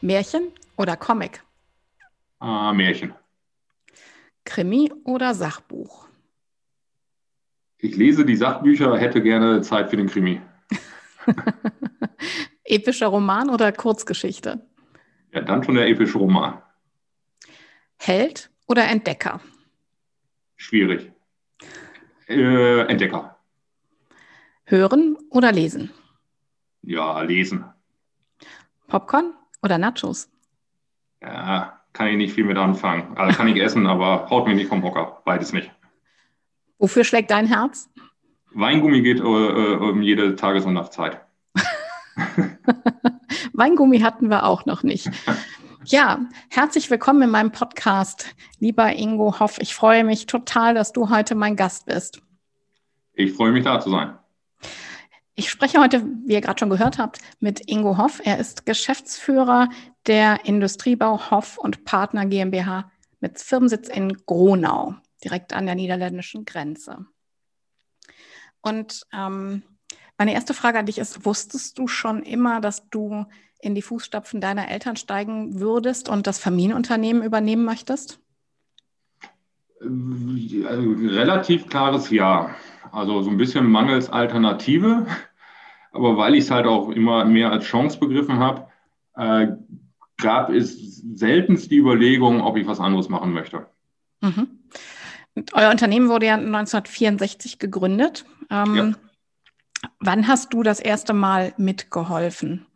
Märchen oder Comic? Ah, Märchen. Krimi oder Sachbuch? Ich lese die Sachbücher, hätte gerne Zeit für den Krimi. Epischer Roman oder Kurzgeschichte? Ja, dann schon der epische Roman. Held oder Entdecker? Schwierig. Äh, Entdecker. Hören oder lesen? Ja, lesen. Popcorn oder Nachos? Ja, kann ich nicht viel mit anfangen. Also kann ich essen, aber haut mich nicht vom Hocker. Beides nicht. Wofür schlägt dein Herz? Weingummi geht äh, äh um jede Tages- und Nachtzeit. Weingummi hatten wir auch noch nicht. Ja, herzlich willkommen in meinem Podcast, lieber Ingo Hoff. Ich freue mich total, dass du heute mein Gast bist. Ich freue mich, da zu sein. Ich spreche heute, wie ihr gerade schon gehört habt, mit Ingo Hoff. Er ist Geschäftsführer der Industriebau Hoff und Partner GmbH mit Firmensitz in Gronau, direkt an der niederländischen Grenze. Und ähm, meine erste Frage an dich ist, wusstest du schon immer, dass du in die Fußstapfen deiner Eltern steigen würdest und das Familienunternehmen übernehmen möchtest? Also, relativ klares Ja. Also so ein bisschen mangels Alternative. Aber weil ich es halt auch immer mehr als Chance begriffen habe, äh, gab es seltenst die Überlegung, ob ich was anderes machen möchte. Mhm. Euer Unternehmen wurde ja 1964 gegründet. Ähm, ja. Wann hast du das erste Mal mitgeholfen?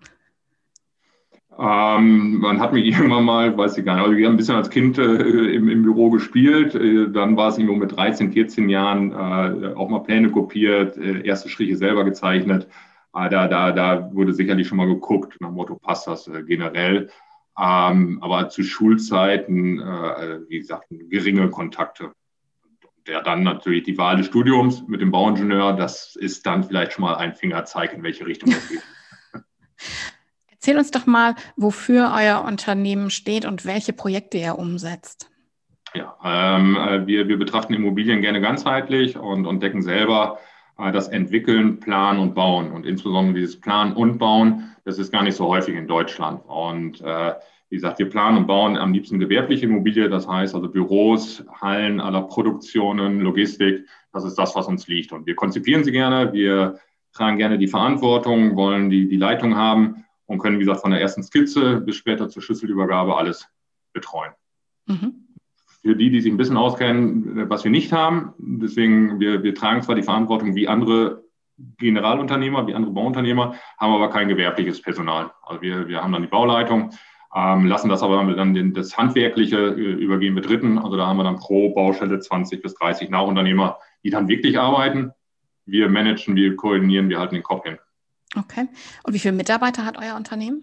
Ähm, man hat mich irgendwann mal, weiß ich gar nicht, also wir haben ein bisschen als Kind äh, im, im, Büro gespielt. Äh, dann war es irgendwo mit 13, 14 Jahren äh, auch mal Pläne kopiert, äh, erste Striche selber gezeichnet. Äh, da, da, da wurde sicherlich schon mal geguckt, nach dem Motto, passt das äh, generell. Ähm, aber zu Schulzeiten, wie gesagt, geringe Kontakte der dann natürlich die Wahl des Studiums mit dem Bauingenieur, das ist dann vielleicht schon mal ein Fingerzeig, in welche Richtung es geht. Erzähl uns doch mal, wofür euer Unternehmen steht und welche Projekte ihr umsetzt. Ja, ähm, äh, wir, wir betrachten Immobilien gerne ganzheitlich und, und decken selber äh, das Entwickeln, Planen und Bauen. Und insbesondere dieses Planen und Bauen, das ist gar nicht so häufig in Deutschland. Und äh, wie gesagt, wir planen und bauen am liebsten gewerbliche Immobilie, das heißt also Büros, Hallen aller Produktionen, Logistik, das ist das, was uns liegt. Und wir konzipieren sie gerne, wir tragen gerne die Verantwortung, wollen die, die Leitung haben und können, wie gesagt, von der ersten Skizze bis später zur Schlüsselübergabe alles betreuen. Mhm. Für die, die sich ein bisschen auskennen, was wir nicht haben, deswegen, wir, wir tragen zwar die Verantwortung wie andere Generalunternehmer, wie andere Bauunternehmer, haben aber kein gewerbliches Personal. Also wir, wir haben dann die Bauleitung, ähm, lassen das aber dann den, das Handwerkliche äh, übergehen mit Dritten. Also da haben wir dann pro Baustelle 20 bis 30 Nachunternehmer, die dann wirklich arbeiten. Wir managen, wir koordinieren, wir halten den Kopf hin. Okay. Und wie viele Mitarbeiter hat euer Unternehmen?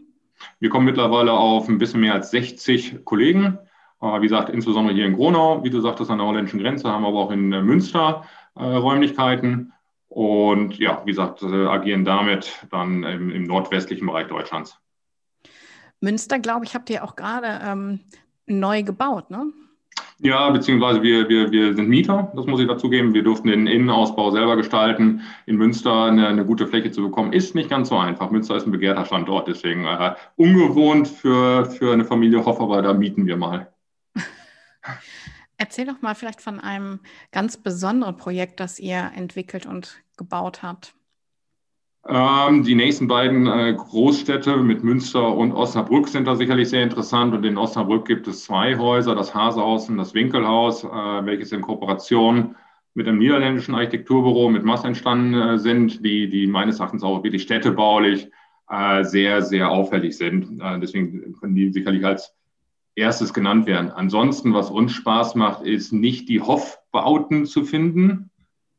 Wir kommen mittlerweile auf ein bisschen mehr als 60 Kollegen. Äh, wie gesagt, insbesondere hier in Gronau, wie du sagtest, an der holländischen Grenze, haben wir aber auch in äh, Münster äh, Räumlichkeiten. Und ja, wie gesagt, äh, agieren damit dann im, im nordwestlichen Bereich Deutschlands. Münster, glaube ich, habt ihr auch gerade ähm, neu gebaut, ne? Ja, beziehungsweise wir, wir, wir sind Mieter, das muss ich dazugeben. Wir durften den Innenausbau selber gestalten. In Münster eine, eine, gute Fläche zu bekommen, ist nicht ganz so einfach. Münster ist ein begehrter Standort, deswegen äh, ungewohnt für, für eine Familie Hoff, aber da mieten wir mal. Erzähl doch mal vielleicht von einem ganz besonderen Projekt, das ihr entwickelt und gebaut habt. Ähm, die nächsten beiden äh, Großstädte mit Münster und Osnabrück sind da sicherlich sehr interessant. Und in Osnabrück gibt es zwei Häuser, das Hasehaus und das Winkelhaus, äh, welches in Kooperation mit einem niederländischen Architekturbüro mit Mass entstanden äh, sind, die, die meines Erachtens auch wirklich städtebaulich äh, sehr, sehr auffällig sind. Äh, deswegen können die sicherlich als erstes genannt werden. Ansonsten, was uns Spaß macht, ist nicht die Hoffbauten zu finden,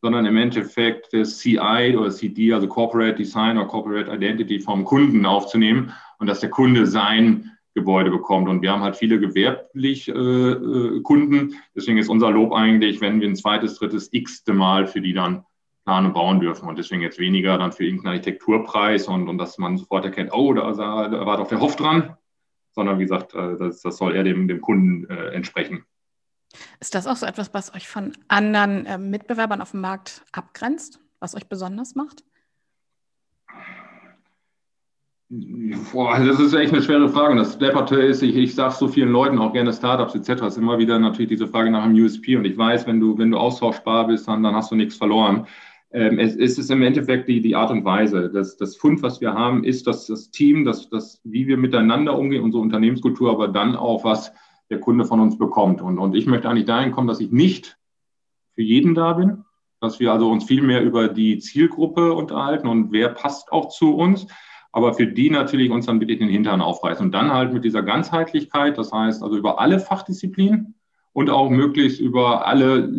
sondern im Endeffekt das CI oder CD, also Corporate Design oder Corporate Identity vom Kunden aufzunehmen und dass der Kunde sein Gebäude bekommt. Und wir haben halt viele gewerblich äh, äh, Kunden. Deswegen ist unser Lob eigentlich, wenn wir ein zweites, drittes, x-te Mal für die dann planen und bauen dürfen. Und deswegen jetzt weniger dann für irgendeinen Architekturpreis und, und dass man sofort erkennt, oh, da, da war doch der Hof dran, sondern wie gesagt, äh, das, das soll eher dem, dem Kunden äh, entsprechen. Ist das auch so etwas, was euch von anderen äh, Mitbewerbern auf dem Markt abgrenzt, was euch besonders macht? Boah, das ist echt eine schwere Frage. das Depperte ist, ich, ich sage so vielen Leuten, auch gerne Startups etc., ist immer wieder natürlich diese Frage nach einem USP. Und ich weiß, wenn du, wenn du austauschbar bist, dann, dann hast du nichts verloren. Ähm, es, es, ist im Endeffekt die, die Art und Weise. Das, das Fund, was wir haben, ist das, das Team, das, das, wie wir miteinander umgehen, unsere Unternehmenskultur, aber dann auch, was der Kunde von uns bekommt. Und, und ich möchte eigentlich dahin kommen, dass ich nicht für jeden da bin, dass wir also uns viel mehr über die Zielgruppe unterhalten und wer passt auch zu uns, aber für die natürlich uns dann wirklich den Hintern aufreißen. Und dann halt mit dieser Ganzheitlichkeit, das heißt also über alle Fachdisziplinen und auch möglichst über alle,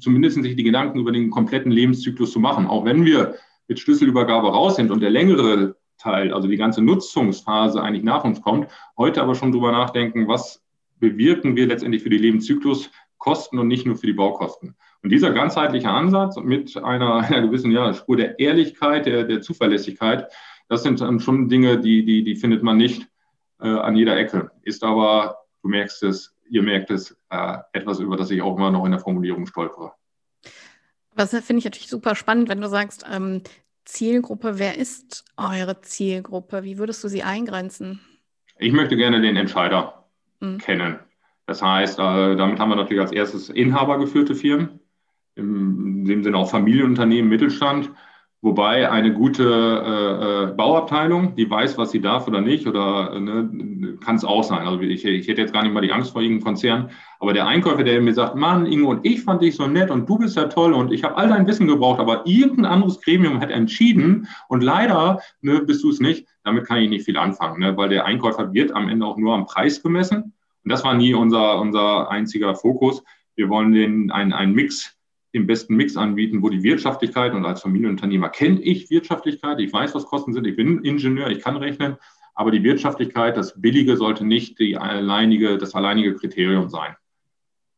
zumindest sich die Gedanken über den kompletten Lebenszyklus zu machen. Auch wenn wir mit Schlüsselübergabe raus sind und der längere Teil, also die ganze Nutzungsphase eigentlich nach uns kommt, heute aber schon drüber nachdenken, was bewirken wir letztendlich für die Lebenszykluskosten und nicht nur für die Baukosten. Und dieser ganzheitliche Ansatz mit einer, einer gewissen ja, Spur der Ehrlichkeit, der, der Zuverlässigkeit, das sind dann schon Dinge, die, die, die findet man nicht äh, an jeder Ecke. Ist aber, du merkst es, ihr merkt es, äh, etwas, über das ich auch immer noch in der Formulierung stolpere. Was finde ich natürlich super spannend, wenn du sagst, ähm, Zielgruppe, wer ist eure Zielgruppe? Wie würdest du sie eingrenzen? Ich möchte gerne den Entscheider mhm. kennen. Das heißt, äh, damit haben wir natürlich als erstes inhabergeführte Firmen, in dem Sinne auch Familienunternehmen, Mittelstand. Wobei eine gute äh, äh, Bauabteilung, die weiß, was sie darf oder nicht, oder äh, ne, kann es auch sein. Also ich, ich hätte jetzt gar nicht mal die Angst vor irgendeinem Konzern. Aber der Einkäufer, der mir sagt, Mann, Ingo, und ich fand dich so nett und du bist ja toll und ich habe all dein Wissen gebraucht, aber irgendein anderes Gremium hat entschieden und leider ne, bist du es nicht, damit kann ich nicht viel anfangen, ne, weil der Einkäufer wird am Ende auch nur am Preis gemessen. Und das war nie unser, unser einziger Fokus. Wir wollen den, einen, einen Mix den besten Mix anbieten, wo die Wirtschaftlichkeit und als Familienunternehmer kenne ich Wirtschaftlichkeit, ich weiß, was Kosten sind, ich bin Ingenieur, ich kann rechnen, aber die Wirtschaftlichkeit, das Billige sollte nicht die alleinige, das alleinige Kriterium sein.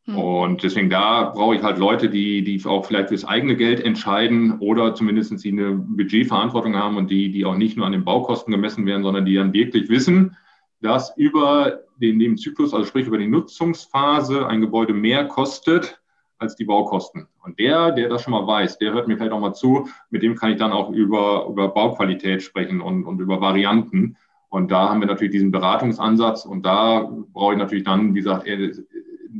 Hm. Und deswegen da brauche ich halt Leute, die, die auch vielleicht fürs eigene Geld entscheiden oder zumindest die eine Budgetverantwortung haben und die, die auch nicht nur an den Baukosten gemessen werden, sondern die dann wirklich wissen, dass über den Lebenszyklus, also sprich über die Nutzungsphase, ein Gebäude mehr kostet, als die Baukosten. Und der, der das schon mal weiß, der hört mir vielleicht auch mal zu, mit dem kann ich dann auch über, über Bauqualität sprechen und, und über Varianten. Und da haben wir natürlich diesen Beratungsansatz und da brauche ich natürlich dann, wie gesagt,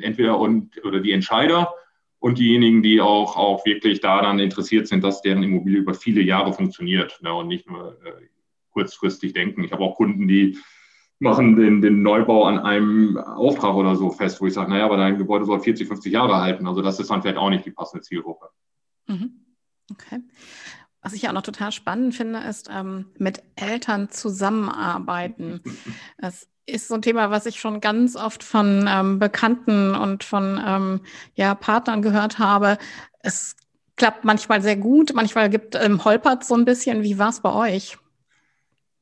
entweder und, oder die Entscheider und diejenigen, die auch, auch wirklich daran interessiert sind, dass deren Immobilie über viele Jahre funktioniert ne, und nicht nur äh, kurzfristig denken. Ich habe auch Kunden, die machen den, den Neubau an einem Auftrag oder so fest, wo ich sage, naja, aber dein Gebäude soll 40, 50 Jahre halten. Also das ist dann vielleicht auch nicht die passende Zielgruppe. Mhm. Okay. Was ich auch noch total spannend finde, ist ähm, mit Eltern zusammenarbeiten. Das ist so ein Thema, was ich schon ganz oft von ähm, Bekannten und von ähm, ja, Partnern gehört habe. Es klappt manchmal sehr gut, manchmal gibt ähm, holpert so ein bisschen. Wie war es bei euch?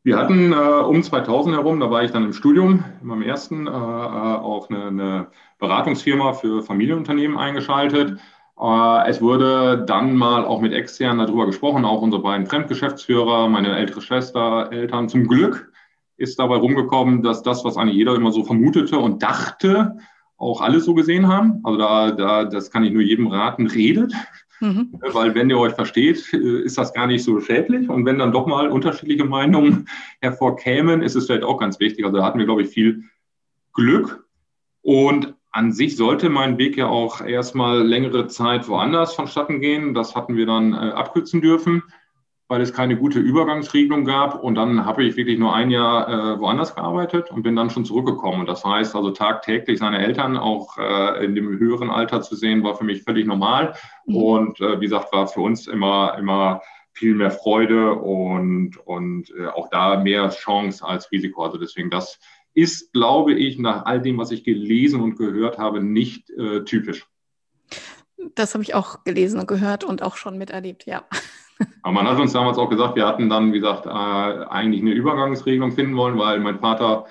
Wir hatten äh, um 2000 herum, da war ich dann im Studium, in meinem ersten, äh, äh, auch eine, eine, Beratungsfirma für Familienunternehmen eingeschaltet. Äh, es wurde dann mal auch mit externen darüber gesprochen, auch unsere beiden Fremdgeschäftsführer, meine ältere Schwester, Eltern. Zum Glück ist dabei rumgekommen, dass das, was eigentlich jeder immer so vermutete und dachte, auch alle so gesehen haben. Also da, da das kann ich nur jedem raten, redet. Mhm. Weil wenn ihr euch versteht, äh, ist das gar nicht so schädlich. Und wenn dann doch mal unterschiedliche Meinungen hervorkämen, ist es vielleicht auch ganz wichtig. Also da hatten wir, glaube ich, viel Glück. Und an sich sollte mein Weg ja auch erstmal längere Zeit woanders vonstatten gehen. Das hatten wir dann äh, abkürzen dürfen. Weil es keine gute Übergangsregelung gab. Und dann habe ich wirklich nur ein Jahr äh, woanders gearbeitet und bin dann schon zurückgekommen. Und das heißt also tagtäglich seine Eltern auch äh, in dem höheren Alter zu sehen, war für mich völlig normal. Mhm. Und äh, wie gesagt, war für uns immer, immer viel mehr Freude und, und äh, auch da mehr Chance als Risiko. Also deswegen, das ist, glaube ich, nach all dem, was ich gelesen und gehört habe, nicht äh, typisch. Das habe ich auch gelesen und gehört und auch schon miterlebt, ja. Aber man hat uns damals auch gesagt, wir hatten dann, wie gesagt, äh, eigentlich eine Übergangsregelung finden wollen, weil mein Vater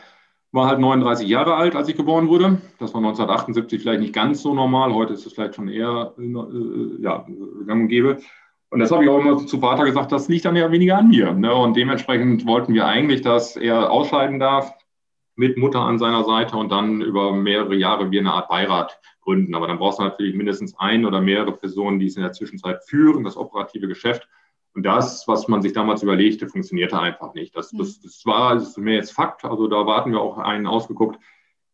war halt 39 Jahre alt, als ich geboren wurde. Das war 1978 vielleicht nicht ganz so normal. Heute ist es vielleicht schon eher äh, ja, gang und gäbe. Und das habe ich auch immer zu Vater gesagt, das liegt dann ja weniger an mir. Ne? Und dementsprechend wollten wir eigentlich, dass er ausscheiden darf mit Mutter an seiner Seite und dann über mehrere Jahre wie eine Art Beirat gründen. Aber dann brauchst du natürlich mindestens ein oder mehrere Personen, die es in der Zwischenzeit führen, das operative Geschäft. Und das, was man sich damals überlegte, funktionierte einfach nicht. Das, das, das war das ist mir jetzt Fakt. Also da warten wir auch einen ausgeguckt,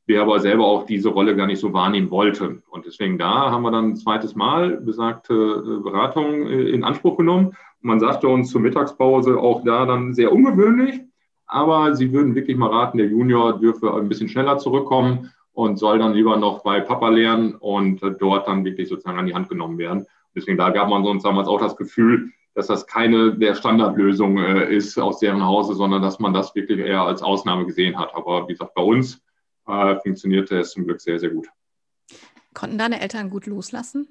der aber selber auch diese Rolle gar nicht so wahrnehmen wollte. Und deswegen da haben wir dann ein zweites Mal besagte äh, Beratung äh, in Anspruch genommen. Und man sagte uns zur Mittagspause auch da dann sehr ungewöhnlich, aber sie würden wirklich mal raten, der Junior dürfe ein bisschen schneller zurückkommen und soll dann lieber noch bei Papa lernen und dort dann wirklich sozusagen an die Hand genommen werden. Deswegen da gab man uns damals auch das Gefühl, dass das keine der Standardlösungen äh, ist aus deren Hause, sondern dass man das wirklich eher als Ausnahme gesehen hat. Aber wie gesagt, bei uns äh, funktionierte es zum Glück sehr, sehr gut. Konnten deine Eltern gut loslassen?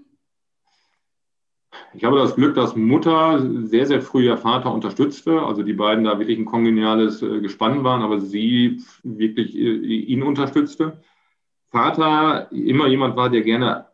Ich habe das Glück, dass Mutter sehr, sehr früh ihr Vater unterstützte. Also die beiden da wirklich ein kongeniales äh, Gespann waren, aber sie wirklich äh, ihn unterstützte. Vater immer jemand war, der gerne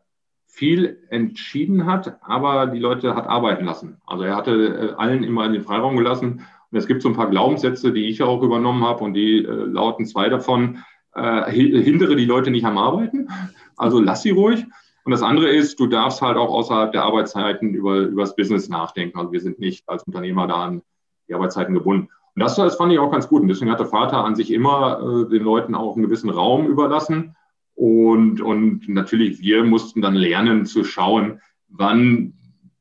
viel entschieden hat, aber die Leute hat arbeiten lassen. Also er hatte äh, allen immer den Freiraum gelassen. Und es gibt so ein paar Glaubenssätze, die ich auch übernommen habe und die äh, lauten zwei davon. Äh, hindere die Leute nicht am Arbeiten, also lass sie ruhig. Und das andere ist, du darfst halt auch außerhalb der Arbeitszeiten über, über das Business nachdenken. Also wir sind nicht als Unternehmer da an die Arbeitszeiten gebunden. Und das, das fand ich auch ganz gut. Und deswegen hat der Vater an sich immer äh, den Leuten auch einen gewissen Raum überlassen. Und, und natürlich, wir mussten dann lernen zu schauen, wann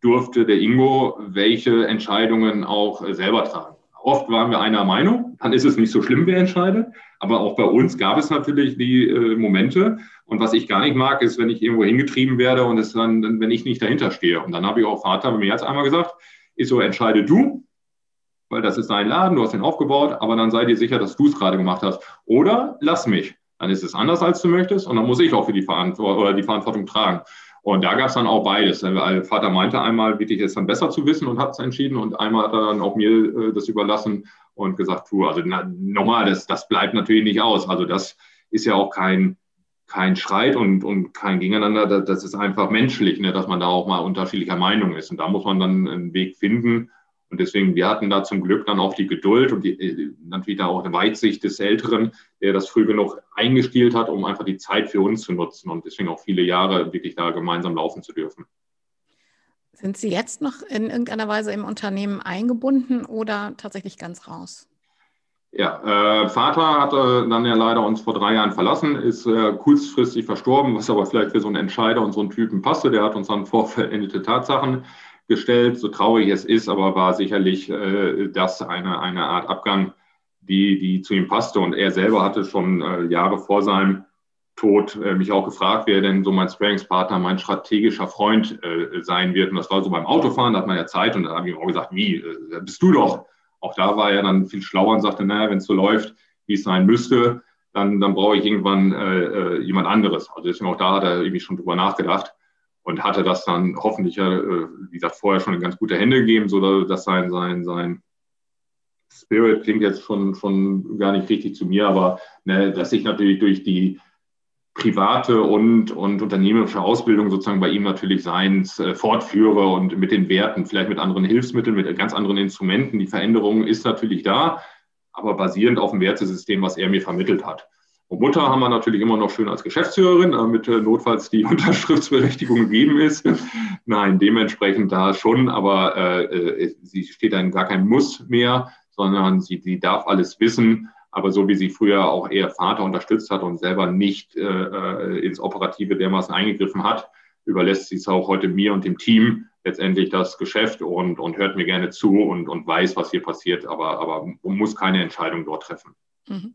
durfte der Ingo welche Entscheidungen auch selber tragen. Oft waren wir einer Meinung, dann ist es nicht so schlimm, wer entscheidet. Aber auch bei uns gab es natürlich die äh, Momente. Und was ich gar nicht mag, ist, wenn ich irgendwo hingetrieben werde und es dann, wenn ich nicht dahinter stehe. Und dann habe ich auch Vater mir jetzt einmal gesagt, ist so, entscheide du, weil das ist dein Laden, du hast ihn aufgebaut, aber dann sei dir sicher, dass du es gerade gemacht hast. Oder lass mich dann ist es anders, als du möchtest und dann muss ich auch für die Verantwortung oder die Verantwortung tragen. Und da gab es dann auch beides. Der Vater meinte einmal, wirklich es dann besser zu wissen und hat es entschieden und einmal hat er dann auch mir äh, das überlassen und gesagt, tu, also na, nochmal, das, das bleibt natürlich nicht aus. Also das ist ja auch kein, kein Streit und, und kein Gegeneinander, das ist einfach menschlich, ne, dass man da auch mal unterschiedlicher Meinung ist. Und da muss man dann einen Weg finden, und deswegen, wir hatten da zum Glück dann auch die Geduld und die, äh, natürlich auch eine Weitsicht des Älteren, der das früh genug eingestielt hat, um einfach die Zeit für uns zu nutzen und deswegen auch viele Jahre wirklich da gemeinsam laufen zu dürfen. Sind Sie jetzt noch in irgendeiner Weise im Unternehmen eingebunden oder tatsächlich ganz raus? Ja, äh, Vater hat äh, dann ja leider uns vor drei Jahren verlassen, ist äh, kurzfristig verstorben, was aber vielleicht für so einen Entscheider und so einen Typen passte. Der hat uns dann vorverendete Tatsachen gestellt, so traurig es ist, aber war sicherlich äh, das eine, eine Art Abgang, die, die zu ihm passte. Und er selber hatte schon äh, Jahre vor seinem Tod äh, mich auch gefragt, wer denn so mein Sparingspartner, mein strategischer Freund äh, sein wird. Und das war so beim Autofahren, da hat man ja Zeit und da habe ich ihm auch gesagt, wie, äh, bist du doch. Auch da war er dann viel schlauer und sagte, naja, wenn es so läuft, wie es sein müsste, dann, dann brauche ich irgendwann äh, äh, jemand anderes. Also deswegen auch da hat er irgendwie schon drüber nachgedacht und hatte das dann hoffentlich, äh, wie gesagt, vorher schon in ganz gute Hände gegeben, so dass sein, sein, sein Spirit klingt jetzt schon, schon gar nicht richtig zu mir, aber ne, dass ich natürlich durch die private und, und unternehmerische Ausbildung sozusagen bei ihm natürlich seins äh, fortführe und mit den Werten, vielleicht mit anderen Hilfsmitteln, mit ganz anderen Instrumenten. Die Veränderung ist natürlich da, aber basierend auf dem Wertesystem, was er mir vermittelt hat. Und Mutter haben wir natürlich immer noch schön als Geschäftsführerin, damit äh, notfalls die Unterschriftsberechtigung gegeben ist. Nein, dementsprechend da schon, aber äh, äh, sie steht dann gar kein Muss mehr, sondern sie, sie darf alles wissen. Aber so wie sie früher auch eher Vater unterstützt hat und selber nicht äh, äh ins Operative dermaßen eingegriffen hat, überlässt sie es auch heute mir und dem Team, letztendlich das Geschäft und, und hört mir gerne zu und, und weiß, was hier passiert, aber, aber muss keine Entscheidung dort treffen. Mhm.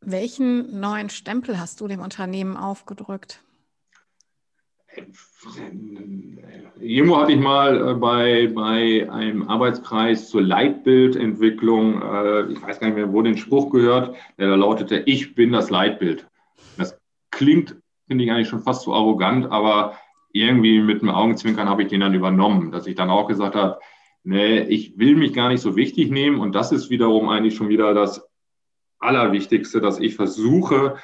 Welchen neuen Stempel hast du dem Unternehmen aufgedrückt? Irgendwo hatte ich mal äh, bei, bei einem Arbeitskreis zur Leitbildentwicklung, äh, ich weiß gar nicht mehr, wo den Spruch gehört, der da lautete, ich bin das Leitbild. Das klingt, finde ich eigentlich schon fast zu arrogant, aber irgendwie mit einem Augenzwinkern habe ich den dann übernommen, dass ich dann auch gesagt habe, nee, ich will mich gar nicht so wichtig nehmen und das ist wiederum eigentlich schon wieder das Allerwichtigste, dass ich versuche,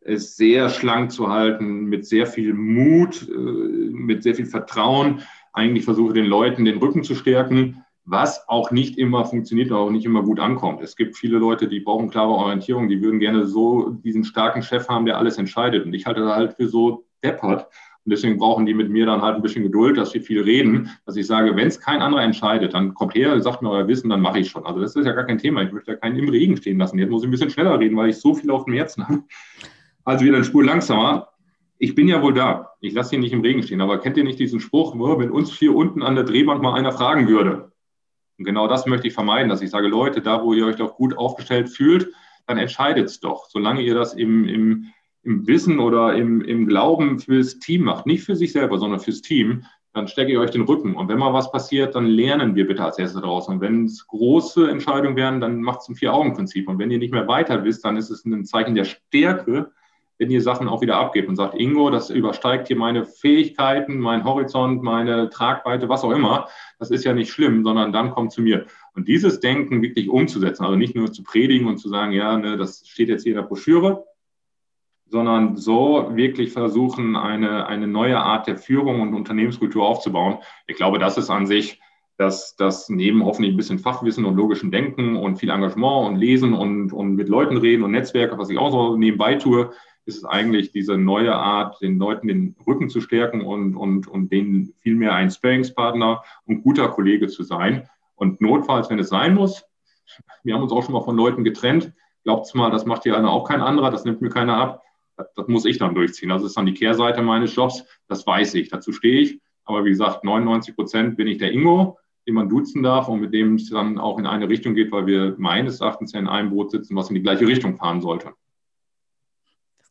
es sehr schlank zu halten, mit sehr viel Mut, äh, mit sehr viel Vertrauen. Eigentlich versuche den Leuten den Rücken zu stärken, was auch nicht immer funktioniert und auch nicht immer gut ankommt. Es gibt viele Leute, die brauchen klare Orientierung, die würden gerne so diesen starken Chef haben, der alles entscheidet. Und ich halte das halt für so deppert. Und deswegen brauchen die mit mir dann halt ein bisschen Geduld, dass wir viel reden, dass ich sage, wenn es kein anderer entscheidet, dann kommt her, sagt mir euer Wissen, dann mache ich schon. Also das ist ja gar kein Thema. Ich möchte ja keinen im Regen stehen lassen. Jetzt muss ich ein bisschen schneller reden, weil ich so viel auf dem Herzen habe. Also wieder eine Spur langsamer. Ich bin ja wohl da. Ich lasse ihn nicht im Regen stehen. Aber kennt ihr nicht diesen Spruch, wenn uns hier unten an der Drehbank mal einer fragen würde? Und genau das möchte ich vermeiden, dass ich sage, Leute, da wo ihr euch doch gut aufgestellt fühlt, dann entscheidet es doch. Solange ihr das im, im, im Wissen oder im, im Glauben fürs Team macht, nicht für sich selber, sondern fürs Team, dann stecke ich euch den Rücken. Und wenn mal was passiert, dann lernen wir bitte als Erste daraus. Und wenn es große Entscheidungen werden, dann macht es ein Vier-Augen-Prinzip. Und wenn ihr nicht mehr weiter wisst, dann ist es ein Zeichen der Stärke, wenn ihr Sachen auch wieder abgebt und sagt, Ingo, das übersteigt hier meine Fähigkeiten, mein Horizont, meine Tragweite, was auch immer. Das ist ja nicht schlimm, sondern dann kommt zu mir. Und dieses Denken wirklich umzusetzen, also nicht nur zu predigen und zu sagen, ja, ne, das steht jetzt hier in der Broschüre, sondern so wirklich versuchen, eine, eine neue Art der Führung und Unternehmenskultur aufzubauen. Ich glaube, das ist an sich dass das neben hoffentlich ein bisschen Fachwissen und logischem Denken und viel Engagement und Lesen und, und mit Leuten reden und Netzwerke, was ich auch so nebenbei tue, ist es eigentlich diese neue Art, den Leuten den Rücken zu stärken und, und, und denen vielmehr ein Sparingspartner und guter Kollege zu sein. Und notfalls, wenn es sein muss, wir haben uns auch schon mal von Leuten getrennt, glaubt's mal, das macht hier einer auch kein anderer, das nimmt mir keiner ab. Das, das muss ich dann durchziehen. Das ist dann die Kehrseite meines Jobs. Das weiß ich, dazu stehe ich. Aber wie gesagt, 99 Prozent bin ich der Ingo, den man duzen darf und mit dem es dann auch in eine Richtung geht, weil wir meines Erachtens ja in einem Boot sitzen, was in die gleiche Richtung fahren sollte.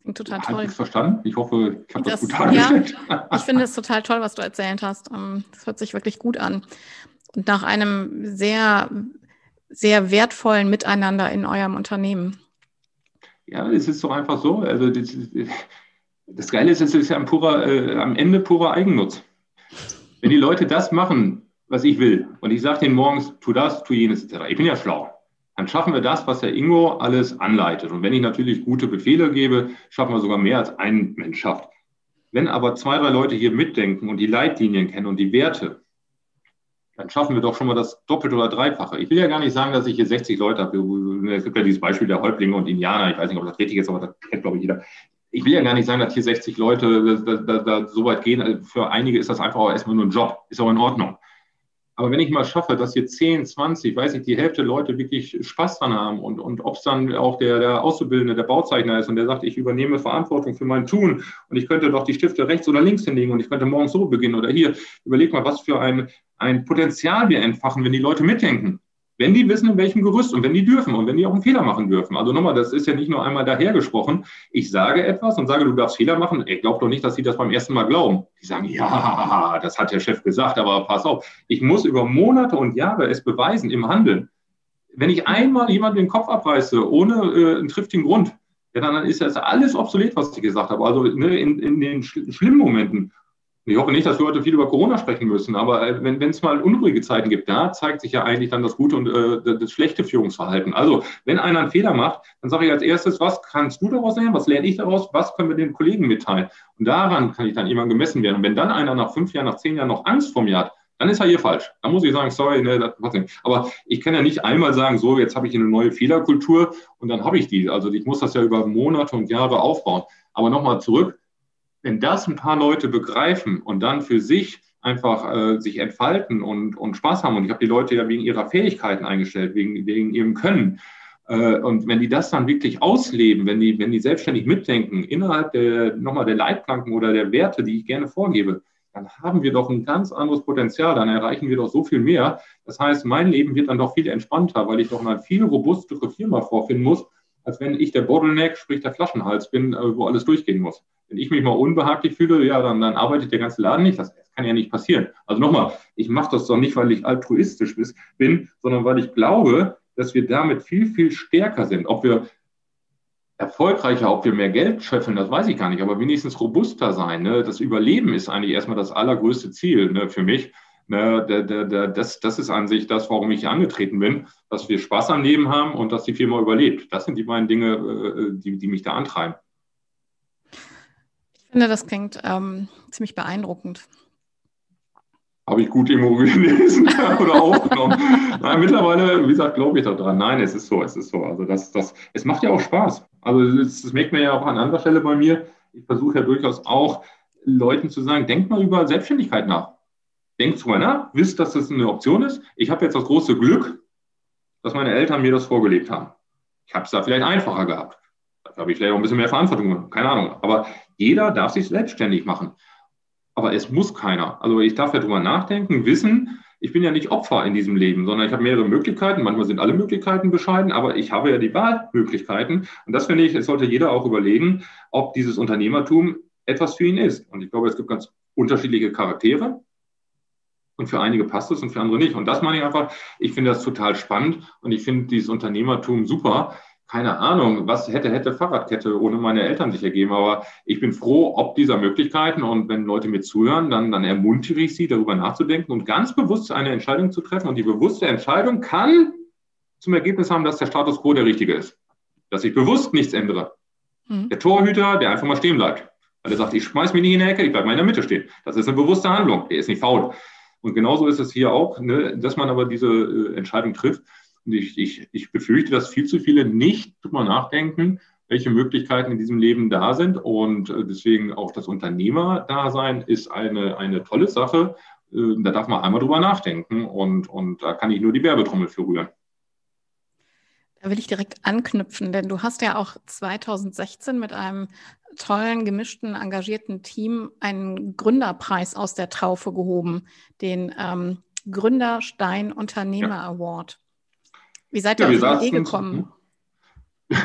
Klingt total toll. Ich verstanden. Ich hoffe, ich habe das, das, gut dargestellt. Ja, ich finde es total toll, was du erzählt hast. Ähm, das hört sich wirklich gut an. Und nach einem sehr, sehr wertvollen Miteinander in eurem Unternehmen. Ja, es ist so einfach so. Also das, das Geile ist, es ist ja am, purer, äh, am Ende purer Eigennutz. Wenn die Leute das machen, was ich will, und ich sage denen morgens, tu das, tu jenes, etc. Ich bin ja schlau dann schaffen wir das, was der Ingo alles anleitet. Und wenn ich natürlich gute Befehle gebe, schaffen wir sogar mehr als ein Mensch schafft. Wenn aber zwei, drei Leute hier mitdenken und die Leitlinien kennen und die Werte, dann schaffen wir doch schon mal das Doppelte oder Dreifache. Ich will ja gar nicht sagen, dass ich hier 60 Leute habe. Es gibt ja dieses Beispiel der Häuptlinge und Indianer. Ich weiß nicht, ob das richtig ist, aber das kennt, glaube ich, jeder. Ich will ja gar nicht sagen, dass hier 60 Leute da, da, da so weit gehen. Für einige ist das einfach auch erstmal nur ein Job. Ist auch in Ordnung. Aber wenn ich mal schaffe, dass hier 10, 20, weiß ich, die Hälfte Leute wirklich Spaß dran haben und, und ob es dann auch der, der Auszubildende, der Bauzeichner ist und der sagt, ich übernehme Verantwortung für mein Tun und ich könnte doch die Stifte rechts oder links hinlegen und ich könnte morgens so beginnen oder hier, überleg mal, was für ein, ein Potenzial wir entfachen, wenn die Leute mitdenken wenn die wissen, in welchem Gerüst und wenn die dürfen und wenn die auch einen Fehler machen dürfen. Also nochmal, das ist ja nicht nur einmal dahergesprochen. Ich sage etwas und sage, du darfst Fehler machen. Ich glaube doch nicht, dass sie das beim ersten Mal glauben. Die sagen, ja, das hat der Chef gesagt, aber pass auf. Ich muss über Monate und Jahre es beweisen im Handeln. Wenn ich einmal jemanden den Kopf abreiße, ohne äh, einen triftigen Grund, ja, dann ist das alles obsolet, was ich gesagt habe. Also ne, in, in den schlimmen Momenten ich hoffe nicht, dass wir heute viel über Corona sprechen müssen, aber äh, wenn es mal unruhige Zeiten gibt, da zeigt sich ja eigentlich dann das gute und äh, das schlechte Führungsverhalten. Also, wenn einer einen Fehler macht, dann sage ich als erstes, was kannst du daraus lernen, was lerne ich daraus, was können wir den Kollegen mitteilen? Und daran kann ich dann irgendwann gemessen werden. Und wenn dann einer nach fünf Jahren, nach zehn Jahren noch Angst vor mir hat, dann ist er hier falsch. Dann muss ich sagen, sorry, ne, das passt nicht. Aber ich kann ja nicht einmal sagen, so, jetzt habe ich eine neue Fehlerkultur und dann habe ich die. Also ich muss das ja über Monate und Jahre aufbauen. Aber nochmal zurück, wenn das ein paar Leute begreifen und dann für sich einfach äh, sich entfalten und, und Spaß haben, und ich habe die Leute ja wegen ihrer Fähigkeiten eingestellt, wegen, wegen ihrem Können, äh, und wenn die das dann wirklich ausleben, wenn die, wenn die selbstständig mitdenken, innerhalb der, nochmal der Leitplanken oder der Werte, die ich gerne vorgebe, dann haben wir doch ein ganz anderes Potenzial, dann erreichen wir doch so viel mehr. Das heißt, mein Leben wird dann doch viel entspannter, weil ich doch eine viel robustere Firma vorfinden muss, als wenn ich der Bottleneck, sprich der Flaschenhals bin, äh, wo alles durchgehen muss. Wenn ich mich mal unbehaglich fühle, ja, dann, dann arbeitet der ganze Laden nicht. Das kann ja nicht passieren. Also nochmal, ich mache das doch nicht, weil ich altruistisch bin, sondern weil ich glaube, dass wir damit viel, viel stärker sind. Ob wir erfolgreicher, ob wir mehr Geld schöpfen, das weiß ich gar nicht, aber wenigstens robuster sein. Ne? Das Überleben ist eigentlich erstmal das allergrößte Ziel ne, für mich. Ne, das, das ist an sich das, warum ich angetreten bin, dass wir Spaß am Leben haben und dass die Firma überlebt. Das sind die beiden Dinge, äh, die, die mich da antreiben. Ich finde, das klingt ähm, ziemlich beeindruckend. Habe ich gut Immobilien gelesen oder aufgenommen? Nein, mittlerweile, wie gesagt, glaube ich daran. Nein, es ist so, es ist so. Also das, das, es macht ja auch Spaß. Also das, das merkt man ja auch an anderer Stelle bei mir. Ich versuche ja durchaus auch Leuten zu sagen, denkt mal über Selbstständigkeit nach. Denkt drüber nach, wisst, dass das eine Option ist. Ich habe jetzt das große Glück, dass meine Eltern mir das vorgelebt haben. Ich habe es da vielleicht einfacher gehabt. Da habe ich vielleicht auch ein bisschen mehr Verantwortung, keine Ahnung. Aber jeder darf sich selbstständig machen aber es muss keiner. Also ich darf ja drüber nachdenken, wissen, ich bin ja nicht Opfer in diesem Leben, sondern ich habe mehrere Möglichkeiten. Manchmal sind alle Möglichkeiten bescheiden, aber ich habe ja die Wahlmöglichkeiten. Und das finde ich, es sollte jeder auch überlegen, ob dieses Unternehmertum etwas für ihn ist. Und ich glaube, es gibt ganz unterschiedliche Charaktere. Und für einige passt es und für andere nicht. Und das meine ich einfach, ich finde das total spannend und ich finde dieses Unternehmertum super keine Ahnung, was hätte, hätte Fahrradkette ohne meine Eltern sich ergeben. Aber ich bin froh, ob dieser Möglichkeiten. Und wenn Leute mir zuhören, dann, dann ermuntere ich sie, darüber nachzudenken und ganz bewusst eine Entscheidung zu treffen. Und die bewusste Entscheidung kann zum Ergebnis haben, dass der Status quo der richtige ist. Dass ich bewusst nichts ändere. Mhm. Der Torhüter, der einfach mal stehen bleibt. Weil er sagt, ich schmeiß mich nicht in die Ecke, ich bleibe mal in der Mitte stehen. Das ist eine bewusste Handlung. Der ist nicht faul. Und genauso ist es hier auch, ne, dass man aber diese äh, Entscheidung trifft. Und ich, ich, ich befürchte, dass viel zu viele nicht drüber nachdenken, welche Möglichkeiten in diesem Leben da sind. Und äh, deswegen auch das Unternehmerdasein ist eine, eine tolle Sache. Äh, da darf man einmal drüber nachdenken und, und da kann ich nur die Werbetrommel für rühren. Da will ich direkt anknüpfen, denn du hast ja auch 2016 mit einem tollen, gemischten, engagierten Team einen Gründerpreis aus der Traufe gehoben, den ähm, Gründerstein Unternehmer ja. Award. Wie seid ihr ja, auf die Idee gekommen?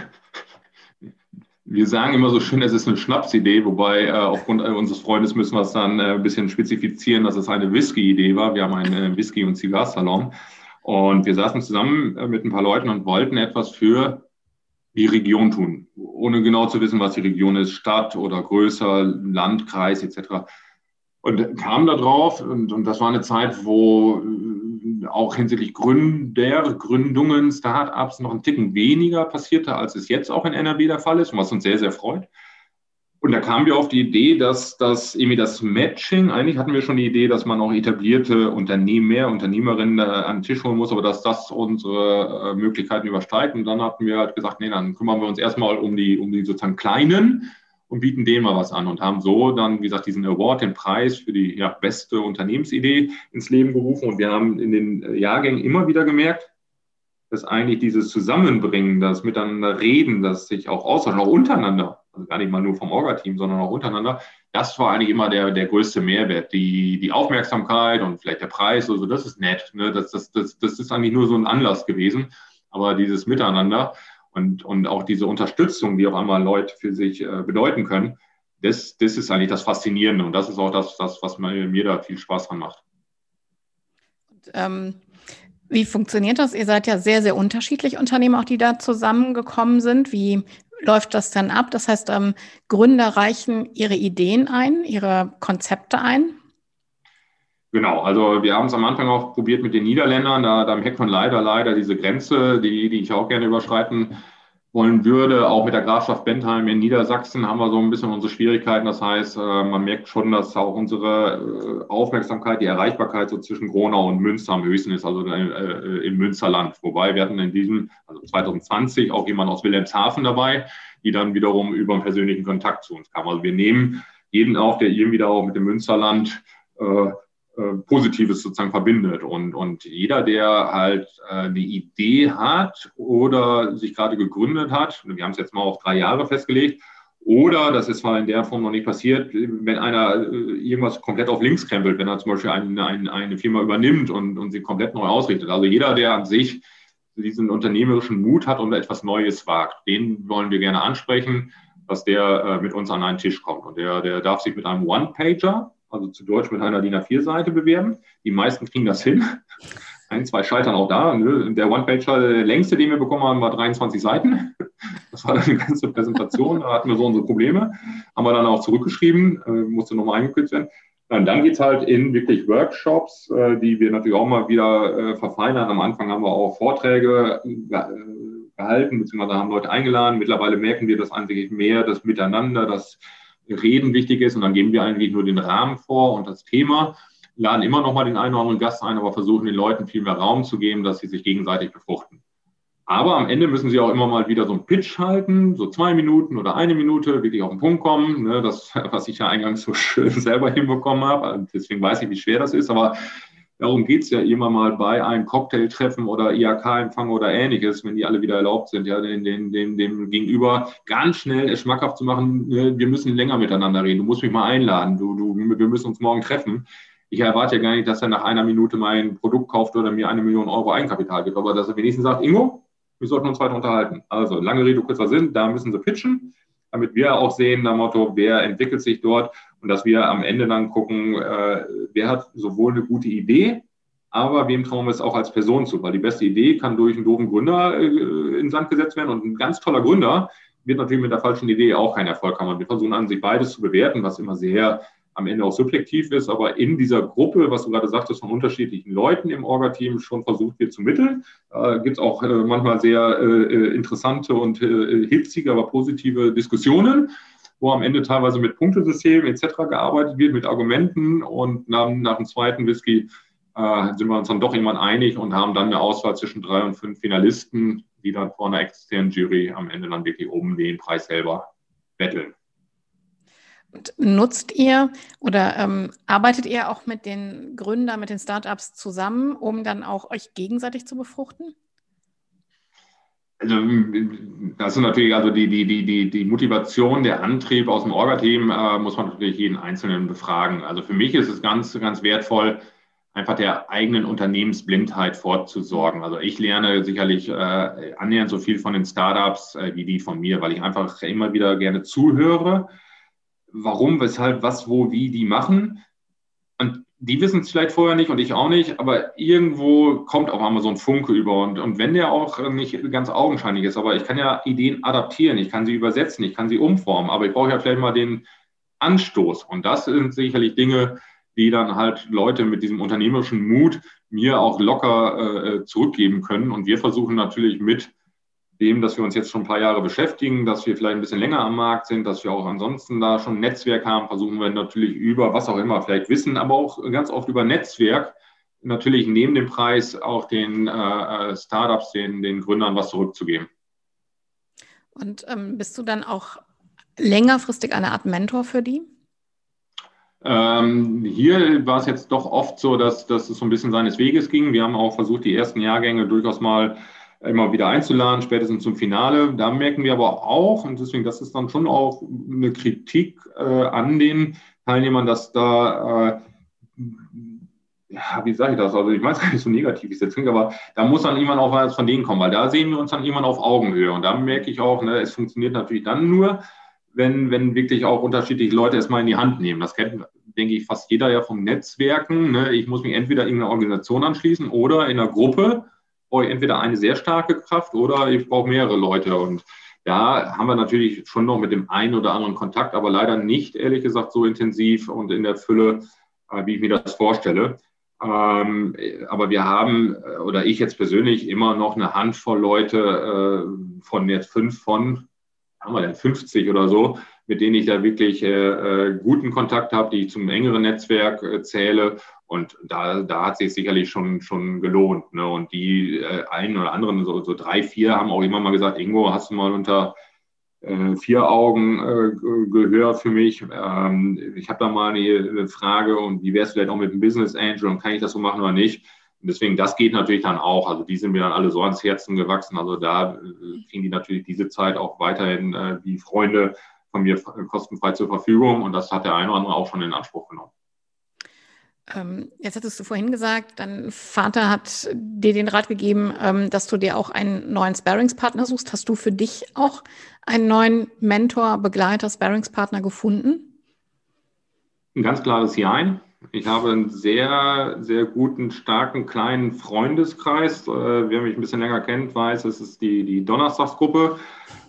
Wir sagen immer so schön, es ist eine Schnapsidee, wobei äh, aufgrund äh, unseres Freundes müssen wir es dann äh, ein bisschen spezifizieren, dass es eine Whisky-Idee war. Wir haben einen äh, Whisky- und Zigarsalon und wir saßen zusammen äh, mit ein paar Leuten und wollten etwas für die Region tun, ohne genau zu wissen, was die Region ist, Stadt oder größer, Landkreis etc. Und kamen da drauf und, und das war eine Zeit, wo auch hinsichtlich Gründer, Gründungen, Startups noch ein Ticken weniger passierte, als es jetzt auch in NRW der Fall ist und was uns sehr, sehr freut. Und da kamen wir auf die Idee, dass das irgendwie das Matching, eigentlich hatten wir schon die Idee, dass man auch etablierte Unternehmer, Unternehmerinnen an den Tisch holen muss, aber dass das unsere äh, Möglichkeiten übersteigt. Und dann hatten wir halt gesagt, nee, dann kümmern wir uns erstmal um die, um die sozusagen kleinen und bieten denen mal was an und haben so dann, wie gesagt, diesen Award, den Preis für die ja, beste Unternehmensidee ins Leben gerufen. Und wir haben in den Jahrgängen immer wieder gemerkt, dass eigentlich dieses Zusammenbringen, das Miteinander reden, das sich auch austauschen, auch untereinander, also gar nicht mal nur vom Orga-Team, sondern auch untereinander, das war eigentlich immer der, der größte Mehrwert. Die, die Aufmerksamkeit und vielleicht der Preis, also das ist nett. Ne? Das, das, das, das ist eigentlich nur so ein Anlass gewesen. Aber dieses Miteinander, und, und auch diese Unterstützung, die auf einmal Leute für sich äh, bedeuten können, das, das ist eigentlich das Faszinierende und das ist auch das, das was mir, mir da viel Spaß dran macht. Und, ähm, wie funktioniert das? Ihr seid ja sehr, sehr unterschiedlich Unternehmen, auch die da zusammengekommen sind. Wie läuft das dann ab? Das heißt, ähm, Gründer reichen ihre Ideen ein, ihre Konzepte ein Genau, also wir haben es am Anfang auch probiert mit den Niederländern. Da, da merkt man leider, leider diese Grenze, die, die ich auch gerne überschreiten wollen würde. Auch mit der Grafschaft Bentheim in Niedersachsen haben wir so ein bisschen unsere Schwierigkeiten. Das heißt, äh, man merkt schon, dass auch unsere äh, Aufmerksamkeit, die Erreichbarkeit so zwischen Gronau und Münster am höchsten ist, also äh, im Münsterland. Wobei wir hatten in diesem, also 2020, auch jemand aus Wilhelmshaven dabei, die dann wiederum über einen persönlichen Kontakt zu uns kam. Also wir nehmen jeden auf, der irgendwie da auch mit dem Münsterland äh, Positives sozusagen verbindet. Und, und jeder, der halt äh, eine Idee hat oder sich gerade gegründet hat, wir haben es jetzt mal auf drei Jahre festgelegt, Oder, das ist zwar in der Form noch nicht passiert, wenn einer äh, irgendwas komplett auf links krempelt, wenn er zum Beispiel eine, eine, eine Firma übernimmt und, und sie komplett neu ausrichtet. Also jeder, der an sich diesen unternehmerischen Mut hat und etwas Neues wagt, den wollen wir gerne ansprechen, dass der äh, mit uns an einen Tisch kommt. Und der, der darf sich mit einem One-Pager, also zu Deutsch mit einer DIN A4-Seite bewerben. Die meisten kriegen das hin. Ein, zwei scheitern auch da. Ne? Der One-Pager, der längste, den wir bekommen haben, war 23 Seiten. Das war dann eine ganze Präsentation. Da hatten wir so unsere Probleme. Haben wir dann auch zurückgeschrieben, äh, musste nochmal eingekürzt werden. Und dann geht es halt in wirklich Workshops, äh, die wir natürlich auch mal wieder äh, verfeinern. Am Anfang haben wir auch Vorträge äh, gehalten, beziehungsweise haben Leute eingeladen. Mittlerweile merken wir, dass eigentlich mehr das Miteinander, das Reden wichtig ist. Und dann geben wir eigentlich nur den Rahmen vor und das Thema laden immer noch mal den einen oder anderen Gast ein, aber versuchen den Leuten viel mehr Raum zu geben, dass sie sich gegenseitig befruchten. Aber am Ende müssen sie auch immer mal wieder so einen Pitch halten, so zwei Minuten oder eine Minute, wirklich auf den Punkt kommen. Ne, das, was ich ja eingangs so schön selber hinbekommen habe. Deswegen weiß ich, wie schwer das ist. Aber darum geht es ja immer mal bei einem Cocktailtreffen oder IHK-Empfang oder ähnliches, wenn die alle wieder erlaubt sind, ja, den, den, den, dem Gegenüber ganz schnell es schmackhaft zu machen, ne, wir müssen länger miteinander reden. Du musst mich mal einladen. Du, du, wir müssen uns morgen treffen ich erwarte ja gar nicht, dass er nach einer Minute mein Produkt kauft oder mir eine Million Euro Eigenkapital gibt, aber dass er wenigstens sagt, Ingo, wir sollten uns weiter unterhalten. Also lange Rede, kurzer Sinn, da müssen sie pitchen, damit wir auch sehen, nach Motto, wer entwickelt sich dort und dass wir am Ende dann gucken, äh, wer hat sowohl eine gute Idee, aber wem trauen wir es auch als Person zu? Weil die beste Idee kann durch einen doofen Gründer äh, in den Sand gesetzt werden und ein ganz toller Gründer wird natürlich mit der falschen Idee auch keinen Erfolg haben. Und wir versuchen an sich beides zu bewerten, was immer sehr am Ende auch subjektiv ist, aber in dieser Gruppe, was du gerade sagtest, von unterschiedlichen Leuten im Orga-Team schon versucht wird zu mitteln. Äh, Gibt es auch äh, manchmal sehr äh, äh, interessante und äh, hitzige, aber positive Diskussionen, wo am Ende teilweise mit Punktesystemen etc. gearbeitet wird, mit Argumenten und nach, nach dem zweiten Whisky äh, sind wir uns dann doch irgendwann einig und haben dann eine Auswahl zwischen drei und fünf Finalisten, die dann vor einer externen Jury am Ende dann wirklich um den Preis selber betteln. Nutzt ihr oder ähm, arbeitet ihr auch mit den Gründern, mit den Startups zusammen, um dann auch euch gegenseitig zu befruchten? Also das ist natürlich also die, die, die, die, Motivation, der Antrieb aus dem Orga-Team äh, muss man natürlich jeden Einzelnen befragen. Also für mich ist es ganz, ganz wertvoll, einfach der eigenen Unternehmensblindheit fortzusorgen. Also ich lerne sicherlich äh, annähernd so viel von den Startups äh, wie die von mir, weil ich einfach immer wieder gerne zuhöre warum, weshalb, was, wo, wie die machen. Und die wissen es vielleicht vorher nicht und ich auch nicht, aber irgendwo kommt auf einmal so ein Funke über. Und, und wenn der auch nicht ganz augenscheinlich ist, aber ich kann ja Ideen adaptieren, ich kann sie übersetzen, ich kann sie umformen, aber ich brauche ja vielleicht mal den Anstoß. Und das sind sicherlich Dinge, die dann halt Leute mit diesem unternehmerischen Mut mir auch locker äh, zurückgeben können. Und wir versuchen natürlich mit dem, dass wir uns jetzt schon ein paar Jahre beschäftigen, dass wir vielleicht ein bisschen länger am Markt sind, dass wir auch ansonsten da schon ein Netzwerk haben, versuchen wir natürlich über was auch immer, vielleicht Wissen, aber auch ganz oft über Netzwerk, natürlich neben dem Preis auch den äh, äh, Startups, den, den Gründern was zurückzugeben. Und ähm, bist du dann auch längerfristig eine Art Mentor für die? Ähm, hier war es jetzt doch oft so, dass, dass es so ein bisschen seines Weges ging. Wir haben auch versucht, die ersten Jahrgänge durchaus mal immer wieder einzuladen, spätestens zum Finale. Da merken wir aber auch, und deswegen, das ist dann schon auch eine Kritik äh, an den Teilnehmern, dass da, äh, ja, wie sage ich das? Also ich weiß gar nicht so negativ, es jetzt aber da muss dann jemand auch was von denen kommen, weil da sehen wir uns dann jemand auf Augenhöhe. Und da merke ich auch, ne, es funktioniert natürlich dann nur, wenn, wenn wirklich auch unterschiedliche Leute es mal in die Hand nehmen. Das kennt, denke ich, fast jeder ja vom Netzwerken. Ne? Ich muss mich entweder in irgendeiner Organisation anschließen oder in einer Gruppe brauche ich entweder eine sehr starke Kraft oder ich brauche mehrere Leute. Und da haben wir natürlich schon noch mit dem einen oder anderen Kontakt, aber leider nicht, ehrlich gesagt, so intensiv und in der Fülle, äh, wie ich mir das vorstelle. Ähm, aber wir haben, äh, oder ich jetzt persönlich, immer noch eine Handvoll Leute äh, von jetzt fünf von, haben wir denn 50 oder so, mit denen ich da wirklich guten Kontakt habe, die ich zum engeren Netzwerk zähle und da, da hat sich sicherlich schon, schon gelohnt. Ne? Und die äh, einen oder anderen, so, so drei, vier, haben auch immer mal gesagt, Ingo, hast du mal unter äh, vier Augen äh, Gehör für mich? Ähm, ich habe da mal eine, Frage und wie wäre es vielleicht auch mit dem Business Angel und kann ich das so machen oder nicht? Und deswegen, das geht natürlich dann auch. Also die sind mir dann alle so ans Herzen gewachsen. Also da äh, kriegen die natürlich diese Zeit auch weiterhin äh, wie Freunde von mir kostenfrei zur Verfügung und das hat der eine oder andere auch schon in Anspruch genommen. Ähm, jetzt hattest du vorhin gesagt, dein Vater hat dir den Rat gegeben, ähm, dass du dir auch einen neuen Sparringspartner suchst. Hast du für dich auch einen neuen Mentor, Begleiter, Sparringspartner gefunden? Ein ganz klares Jein. Ich habe einen sehr, sehr guten, starken, kleinen Freundeskreis. Äh, wer mich ein bisschen länger kennt, weiß, es ist die, die Donnerstagsgruppe.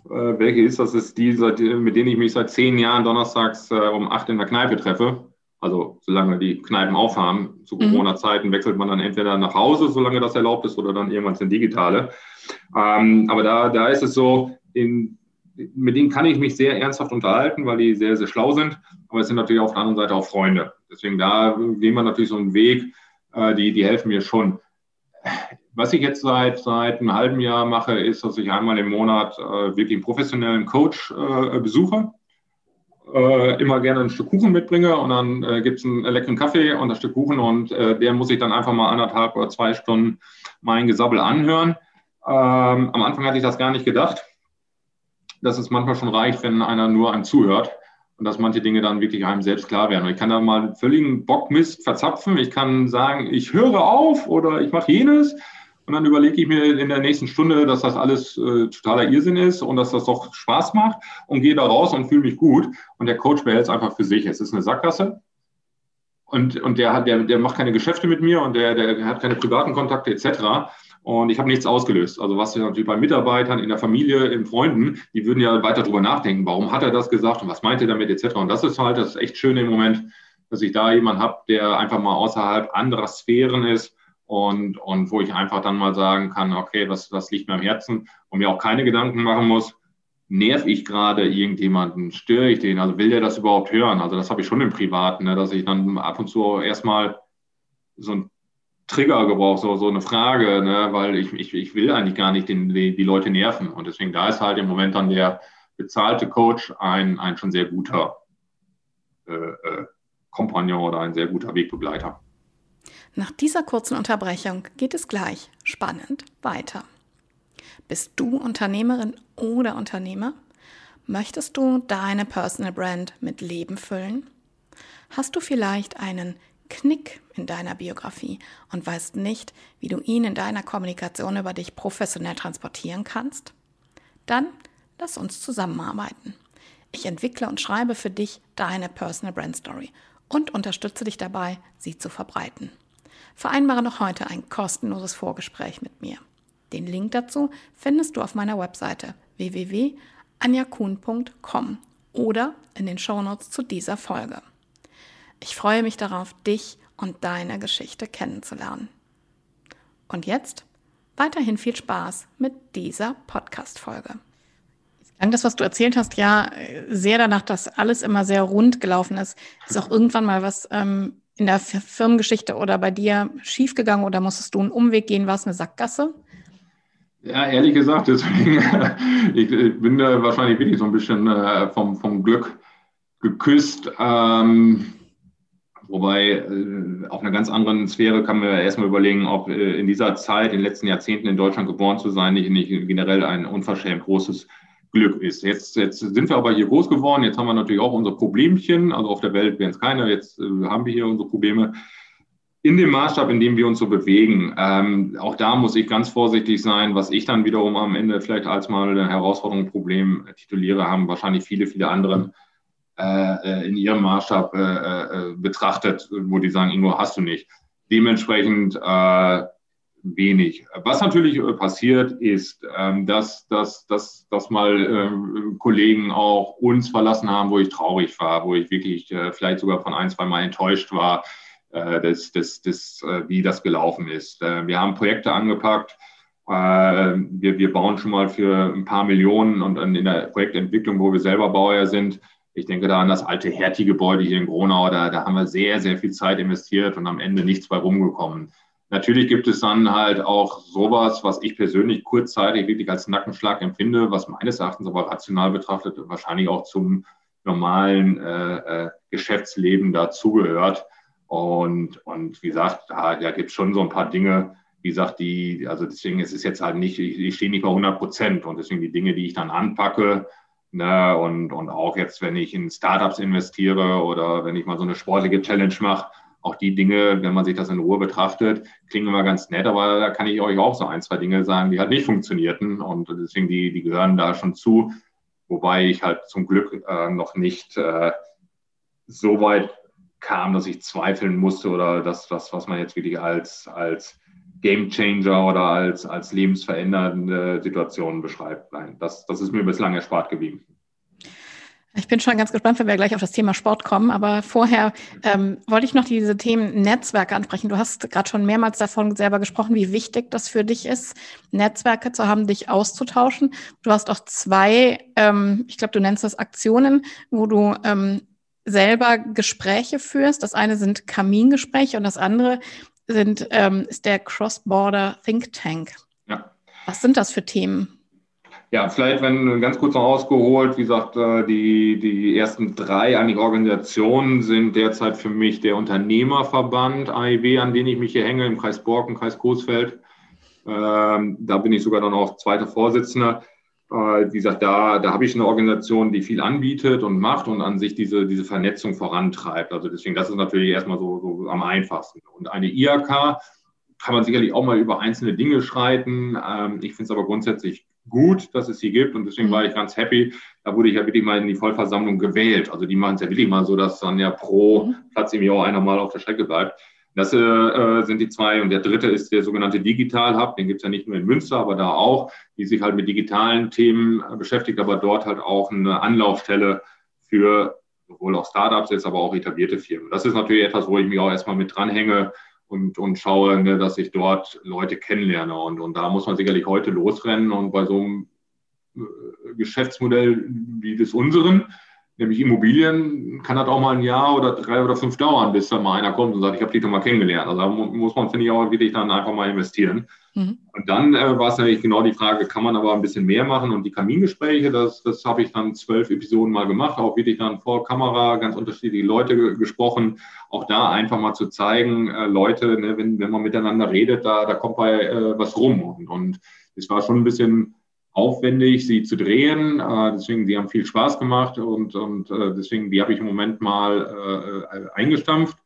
Äh, welche ist das? ist die, mit denen ich mich seit zehn Jahren donnerstags äh, um acht in der Kneipe treffe. Also solange die Kneipen aufhaben, zu mhm. Corona-Zeiten wechselt man dann entweder nach Hause, solange das erlaubt ist, oder dann irgendwann ins Digitale. Ähm, aber da, da ist es so, in, mit denen kann ich mich sehr ernsthaft unterhalten, weil die sehr, sehr schlau sind. Aber es sind natürlich auf der anderen Seite auch Freunde. Deswegen da gehen wir natürlich so einen Weg, äh, die, die helfen mir schon. Was ich jetzt seit, seit einem halben Jahr mache, ist, dass ich einmal im Monat äh, wirklich einen professionellen Coach äh, besuche äh, immer gerne ein Stück Kuchen mitbringe und dann äh, gibt es einen leckeren Kaffee und ein Stück Kuchen und äh, der muss ich dann einfach mal anderthalb oder zwei Stunden mein Gesabbel anhören. Ähm, am Anfang hatte ich das gar nicht gedacht, dass es manchmal schon reicht, wenn einer nur einem zuhört und dass manche Dinge dann wirklich einem selbst klar werden. Und ich kann da mal völligen Bockmist verzapfen. Ich kann sagen, ich höre auf oder ich mache jenes. Und dann überlege ich mir in der nächsten Stunde, dass das alles äh, totaler Irrsinn ist und dass das doch Spaß macht und gehe da raus und fühle mich gut. Und der Coach behält es einfach für sich. Es ist eine Sackgasse. Und, und der, hat, der, der macht keine Geschäfte mit mir und der, der hat keine privaten Kontakte etc. Und ich habe nichts ausgelöst. Also was natürlich bei Mitarbeitern, in der Familie, in Freunden, die würden ja weiter drüber nachdenken, warum hat er das gesagt und was meint er damit etc. Und das ist halt das echt Schöne im Moment, dass ich da jemanden habe, der einfach mal außerhalb anderer Sphären ist und, und wo ich einfach dann mal sagen kann, okay, was, was liegt mir am Herzen und mir auch keine Gedanken machen muss, nerv ich gerade irgendjemanden, störe ich den, also will der das überhaupt hören? Also das habe ich schon im Privaten, ne, dass ich dann ab und zu erstmal so ein Trigger gebraucht, so, so eine Frage, ne, weil ich, ich, ich will eigentlich gar nicht den, die, die Leute nerven. Und deswegen da ist halt im Moment dann der bezahlte Coach ein, ein schon sehr guter äh, äh, Kompagnon oder ein sehr guter Wegbegleiter. Nach dieser kurzen Unterbrechung geht es gleich spannend weiter. Bist du Unternehmerin oder Unternehmer? Möchtest du deine Personal Brand mit Leben füllen? Hast du vielleicht einen Knick in deiner Biografie und weißt nicht, wie du ihn in deiner Kommunikation über dich professionell transportieren kannst? Dann lass uns zusammenarbeiten. Ich entwickle und schreibe für dich deine Personal Brand Story und unterstütze dich dabei, sie zu verbreiten. Vereinbare noch heute ein kostenloses Vorgespräch mit mir. Den Link dazu findest du auf meiner Webseite www.anjakun.com oder in den Shownotes zu dieser Folge. Ich freue mich darauf, dich und deine Geschichte kennenzulernen. Und jetzt weiterhin viel Spaß mit dieser Podcast-Folge. Klang das, was du erzählt hast, ja sehr danach, dass alles immer sehr rund gelaufen ist. Ist auch irgendwann mal was ähm, in der Firmengeschichte oder bei dir schiefgegangen oder musstest du einen Umweg gehen? War es eine Sackgasse? Ja, ehrlich gesagt, deswegen, ich, bin da wahrscheinlich wirklich so ein bisschen äh, vom, vom Glück geküsst. Ähm, wobei äh, auf einer ganz anderen Sphäre kann man erstmal überlegen, ob äh, in dieser Zeit, in den letzten Jahrzehnten in Deutschland geboren zu sein, nicht, nicht generell ein unverschämt großes Glück ist. Jetzt, jetzt sind wir aber hier groß geworden, jetzt haben wir natürlich auch unsere Problemchen, also auf der Welt wären es keine, jetzt äh, haben wir hier unsere Probleme. In dem Maßstab, in dem wir uns so bewegen, ähm, auch da muss ich ganz vorsichtig sein, was ich dann wiederum am Ende vielleicht als mal eine Herausforderung, Problem tituliere, haben wahrscheinlich viele, viele andere äh, äh in ihrem Maßstab äh, äh, betrachtet, wo die sagen, Ingo, hast du nicht. Dementsprechend äh, wenig. Was natürlich äh, passiert, ist, ähm, dass, dass, dass, dass mal äh, Kollegen auch uns verlassen haben, wo ich traurig war, wo ich wirklich äh, vielleicht sogar von ein, zwei Mal enttäuscht war, das, das, das, wie das gelaufen ist. Wir haben Projekte angepackt. Wir, wir bauen schon mal für ein paar Millionen und in der Projektentwicklung, wo wir selber Bauer sind, ich denke da an das alte Hertie-Gebäude hier in Gronau, da, da haben wir sehr, sehr viel Zeit investiert und am Ende nichts bei rumgekommen. Natürlich gibt es dann halt auch sowas, was ich persönlich kurzzeitig wirklich als Nackenschlag empfinde, was meines Erachtens aber rational betrachtet wahrscheinlich auch zum normalen äh, äh, Geschäftsleben dazugehört. Und, und wie gesagt, da, da gibt es schon so ein paar Dinge, wie gesagt, die, also deswegen ist es jetzt halt nicht, ich, ich stehe nicht bei 100 Prozent und deswegen die Dinge, die ich dann anpacke, Ne? Und, und auch jetzt, wenn ich in Startups investiere oder wenn ich mal so eine sportliche Challenge mache, auch die Dinge, wenn man sich das in Ruhe betrachtet, klingen immer ganz nett, aber da kann ich euch auch so ein, zwei Dinge sagen, die halt nicht funktionierten. Und deswegen, die, die gehören da schon zu. Wobei ich halt zum Glück äh, noch nicht äh, so weit kam, dass ich zweifeln musste oder das, was, was man jetzt wirklich als, als Game Changer oder als, als lebensverändernde Situation beschreibt. Nein, das, das ist mir bislang erspart geblieben. Ich bin schon ganz gespannt, wenn wir gleich auf das Thema Sport kommen. Aber vorher ähm, wollte ich noch diese Themen Netzwerke ansprechen. Du hast gerade schon mehrmals davon selber gesprochen, wie wichtig das für dich ist, Netzwerke zu haben, dich auszutauschen. Du hast auch zwei, ähm, ich glaube, du nennst das Aktionen, wo du ähm, selber Gespräche führst. Das eine sind Kamingespräche und das andere sind, ähm, ist der Cross-Border Think Tank. Ja. Was sind das für Themen? Ja, vielleicht, wenn ganz kurz noch ausgeholt, wie gesagt, äh, die, die ersten drei eigentlich Organisationen sind derzeit für mich der Unternehmerverband AIW, an den ich mich hier hänge, im Kreis Borken, Kreis Coesfeld. Ähm, da bin ich sogar dann auch zweiter Vorsitzender. Äh, wie gesagt, da, da habe ich eine Organisation, die viel anbietet und macht und an sich diese, diese Vernetzung vorantreibt. Also deswegen, das ist natürlich erstmal so, so am einfachsten. Und eine IAK kann man sicherlich auch mal über einzelne Dinge schreiten. Ähm, ich finde es aber grundsätzlich gut, dass es sie gibt und deswegen war ich ganz happy. Da wurde ich ja wirklich mal in die Vollversammlung gewählt. Also die machen es ja wirklich mal so, dass dann ja pro mhm. Platz im Jahr einer mal auf der Strecke bleibt. Das äh, sind die zwei. Und der dritte ist der sogenannte Digital Hub. Den gibt es ja nicht nur in Münster, aber da auch, die sich halt mit digitalen Themen äh, beschäftigt, aber dort halt auch eine Anlaufstelle für sowohl auch Startups jetzt, aber auch etablierte Firmen. Das ist natürlich etwas, wo ich mich auch erstmal mit dranhänge und, und schaue, ne, dass ich dort Leute kennenlerne. Und, und da muss man sicherlich heute losrennen. Und bei so einem äh, Geschäftsmodell wie des unseren, nämlich Immobilien, kann das auch mal ein Jahr oder drei oder fünf dauern, bis dann mal einer kommt und sagt, ich habe dich doch mal kennengelernt. Also da muss man, finde ich, auch wirklich dann einfach mal investieren. Mhm. Und dann äh, war es natürlich genau die Frage, kann man aber ein bisschen mehr machen? Und die Kamingespräche, das, das habe ich dann zwölf Episoden mal gemacht, auch wirklich dann vor Kamera, ganz unterschiedliche Leute gesprochen. Auch da einfach mal zu zeigen, äh, Leute, ne, wenn, wenn man miteinander redet, da, da kommt bei äh, was rum. Und, und es war schon ein bisschen aufwendig, sie zu drehen. Äh, deswegen, die haben viel Spaß gemacht und, und äh, deswegen, die habe ich im Moment mal äh, eingestampft.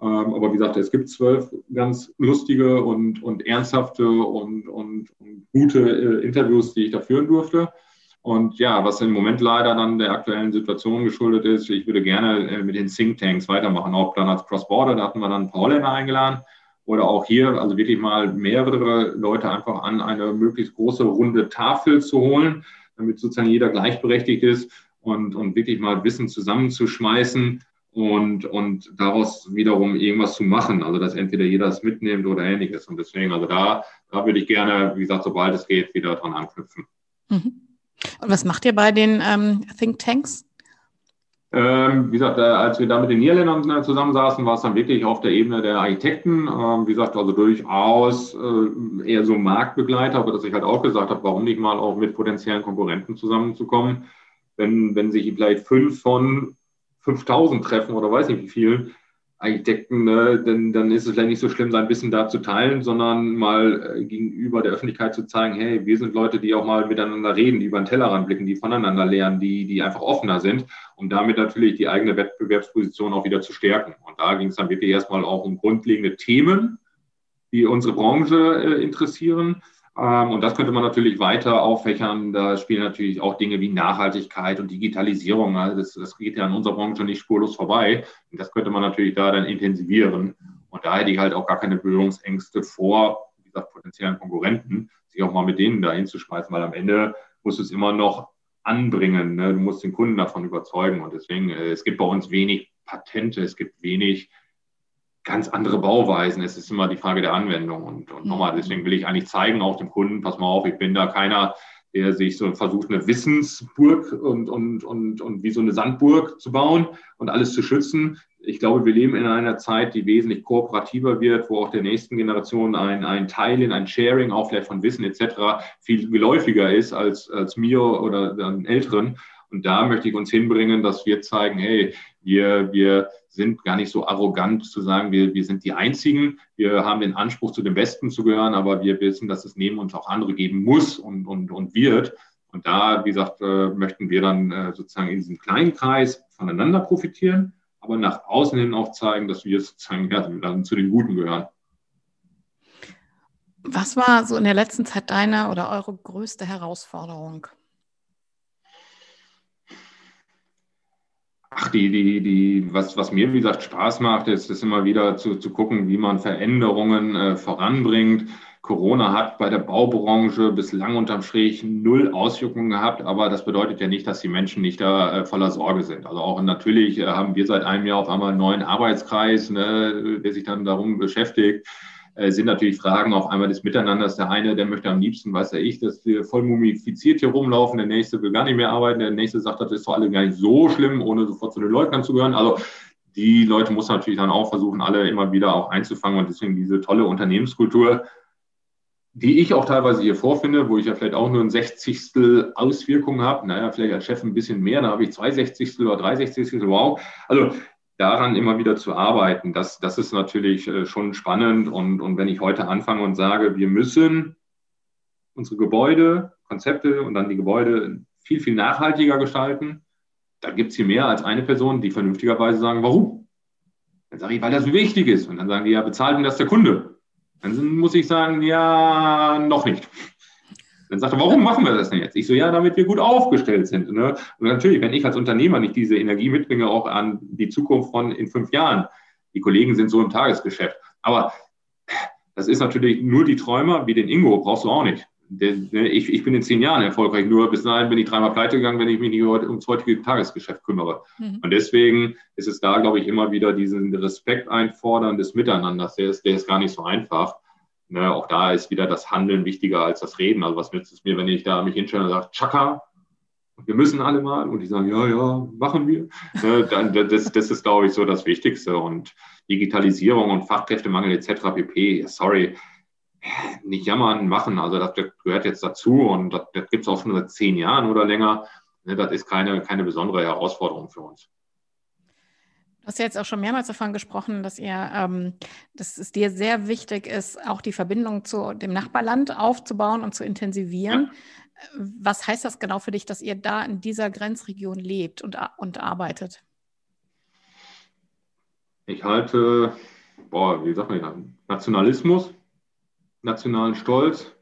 Ähm, aber wie gesagt, es gibt zwölf ganz lustige und, und ernsthafte und, und, und gute äh, Interviews, die ich da führen durfte. Und ja, was im Moment leider dann der aktuellen Situation geschuldet ist, ich würde gerne äh, mit den Thinktanks weitermachen, auch dann als Cross-Border, da hatten wir dann ein paar Holländer eingeladen oder auch hier, also wirklich mal mehrere Leute einfach an eine möglichst große runde Tafel zu holen, damit sozusagen jeder gleichberechtigt ist und, und wirklich mal Wissen zusammenzuschmeißen und, und daraus wiederum irgendwas zu machen. Also dass entweder jeder es mitnimmt oder ähnliches. Und deswegen, also da, da würde ich gerne, wie gesagt, sobald es geht, wieder dran anknüpfen. Mhm. Und was macht ihr bei den ähm, Think Tanks? Ähm, wie gesagt, äh, als wir da mit den Niederländern äh, zusammensaßen, war es dann wirklich auf der Ebene der Architekten. Ähm, wie gesagt, also durchaus äh, eher so Marktbegleiter, aber dass ich halt auch gesagt habe, warum nicht mal auch mit potenziellen Konkurrenten zusammenzukommen, wenn, wenn sich vielleicht fünf von 5000 treffen oder weiß nicht wie viel, Architekten, ne, dann, dann ist es vielleicht nicht so schlimm, sein Wissen da zu teilen, sondern mal äh, gegenüber der Öffentlichkeit zu zeigen, hey, wir sind Leute, die auch mal miteinander reden, die über den Tellerrand blicken, die voneinander lernen, die, die einfach offener sind, um damit natürlich die eigene Wettbewerbsposition auch wieder zu stärken. Und da ging es dann wirklich erstmal auch um grundlegende Themen, die unsere Branche äh, interessieren und das könnte man natürlich weiter auffächern. Da spielen natürlich auch Dinge wie Nachhaltigkeit und Digitalisierung. Also das, das geht ja an unserer Branche nicht spurlos vorbei. Und das könnte man natürlich da dann intensivieren. Und da hätte ich halt auch gar keine Berührungsängste vor, wie gesagt, potenziellen Konkurrenten, sich auch mal mit denen da hinzuschmeißen, weil am Ende muss es immer noch anbringen. Ne? Du musst den Kunden davon überzeugen. Und deswegen, äh, es gibt bei uns wenig Patente, es gibt wenig ganz andere Bauweisen. Es ist immer die Frage der Anwendung. Und, und nochmal, deswegen will ich eigentlich zeigen auch dem Kunden, pass mal auf, ich bin da keiner, der sich so versucht, eine Wissensburg und, und, und, und wie so eine Sandburg zu bauen und alles zu schützen. Ich glaube, wir leben in einer Zeit, die wesentlich kooperativer wird, wo auch der nächsten Generation ein, ein Teilen, ein Sharing auch vielleicht von Wissen etc. viel geläufiger ist als, als mir oder den Älteren. Und da möchte ich uns hinbringen, dass wir zeigen, hey, wir, wir sind gar nicht so arrogant zu sagen, wir, wir sind die Einzigen. Wir haben den Anspruch, zu den Besten zu gehören, aber wir wissen, dass es neben uns auch andere geben muss und, und, und wird. Und da, wie gesagt, äh, möchten wir dann äh, sozusagen in diesem kleinen Kreis voneinander profitieren, aber nach außen hin auch zeigen, dass wir sozusagen ja, zu den Guten gehören. Was war so in der letzten Zeit deine oder eure größte Herausforderung? Ach, die, die, die, was, was mir, wie gesagt, Spaß macht, ist, ist immer wieder zu, zu gucken, wie man Veränderungen äh, voranbringt. Corona hat bei der Baubranche bislang unterm Strich null Auswirkungen gehabt, aber das bedeutet ja nicht, dass die Menschen nicht da äh, voller Sorge sind. Also auch natürlich äh, haben wir seit einem Jahr auf einmal einen neuen Arbeitskreis, ne, der sich dann darum beschäftigt sind natürlich Fragen auf einmal des Miteinanders. Der eine, der möchte am liebsten, weiß ja ich, dass wir voll mumifiziert hier rumlaufen. Der nächste will gar nicht mehr arbeiten. Der nächste sagt, das ist doch alle gar nicht so schlimm, ohne sofort zu den Leugnern zu gehören. Also die Leute muss natürlich dann auch versuchen, alle immer wieder auch einzufangen und deswegen diese tolle Unternehmenskultur, die ich auch teilweise hier vorfinde, wo ich ja vielleicht auch nur ein Sechzigstel Auswirkungen habe. Naja, vielleicht als Chef ein bisschen mehr, da habe ich zwei Sechzigstel oder drei Sechzigstel, wow. Also daran immer wieder zu arbeiten, das, das ist natürlich äh, schon spannend. Und, und wenn ich heute anfange und sage, wir müssen unsere Gebäude, Konzepte und dann die Gebäude viel, viel nachhaltiger gestalten, dann gibt es hier mehr als eine Person, die vernünftigerweise sagen, warum? Dann sage ich, weil das wichtig ist. Und dann sagen die, ja, bezahlt denn das der Kunde? Dann muss ich sagen, ja, noch nicht. Dann sagt er, warum machen wir das denn jetzt? Ich so, ja, damit wir gut aufgestellt sind. Ne? Und natürlich, wenn ich als Unternehmer nicht diese Energie mitbringe, auch an die Zukunft von in fünf Jahren, die Kollegen sind so im Tagesgeschäft. Aber das ist natürlich nur die Träumer, wie den Ingo, brauchst du auch nicht. Ne, ich, ich bin in zehn Jahren erfolgreich, nur bis dahin bin ich dreimal pleite gegangen, wenn ich mich nicht ums heutige Tagesgeschäft kümmere. Mhm. Und deswegen ist es da, glaube ich, immer wieder diesen Respekt einfordern des Miteinanders. Der ist, der ist gar nicht so einfach. Ne, auch da ist wieder das Handeln wichtiger als das Reden. Also was nützt es mir, wenn ich da mich hinstelle und sage, Chaka, wir müssen alle mal und die sagen, ja, ja, machen wir. Ne, dann, das, das ist, glaube ich, so das Wichtigste. Und Digitalisierung und Fachkräftemangel etc. pp. Sorry, nicht jammern, machen. Also das gehört jetzt dazu und das, das gibt es auch schon seit zehn Jahren oder länger. Ne, das ist keine, keine besondere Herausforderung für uns. Du hast ja jetzt auch schon mehrmals davon gesprochen, dass ihr, ähm, dass es dir sehr wichtig ist, auch die Verbindung zu dem Nachbarland aufzubauen und zu intensivieren. Ja. Was heißt das genau für dich, dass ihr da in dieser Grenzregion lebt und, und arbeitet? Ich halte, boah, wie sagt man, Nationalismus, nationalen Stolz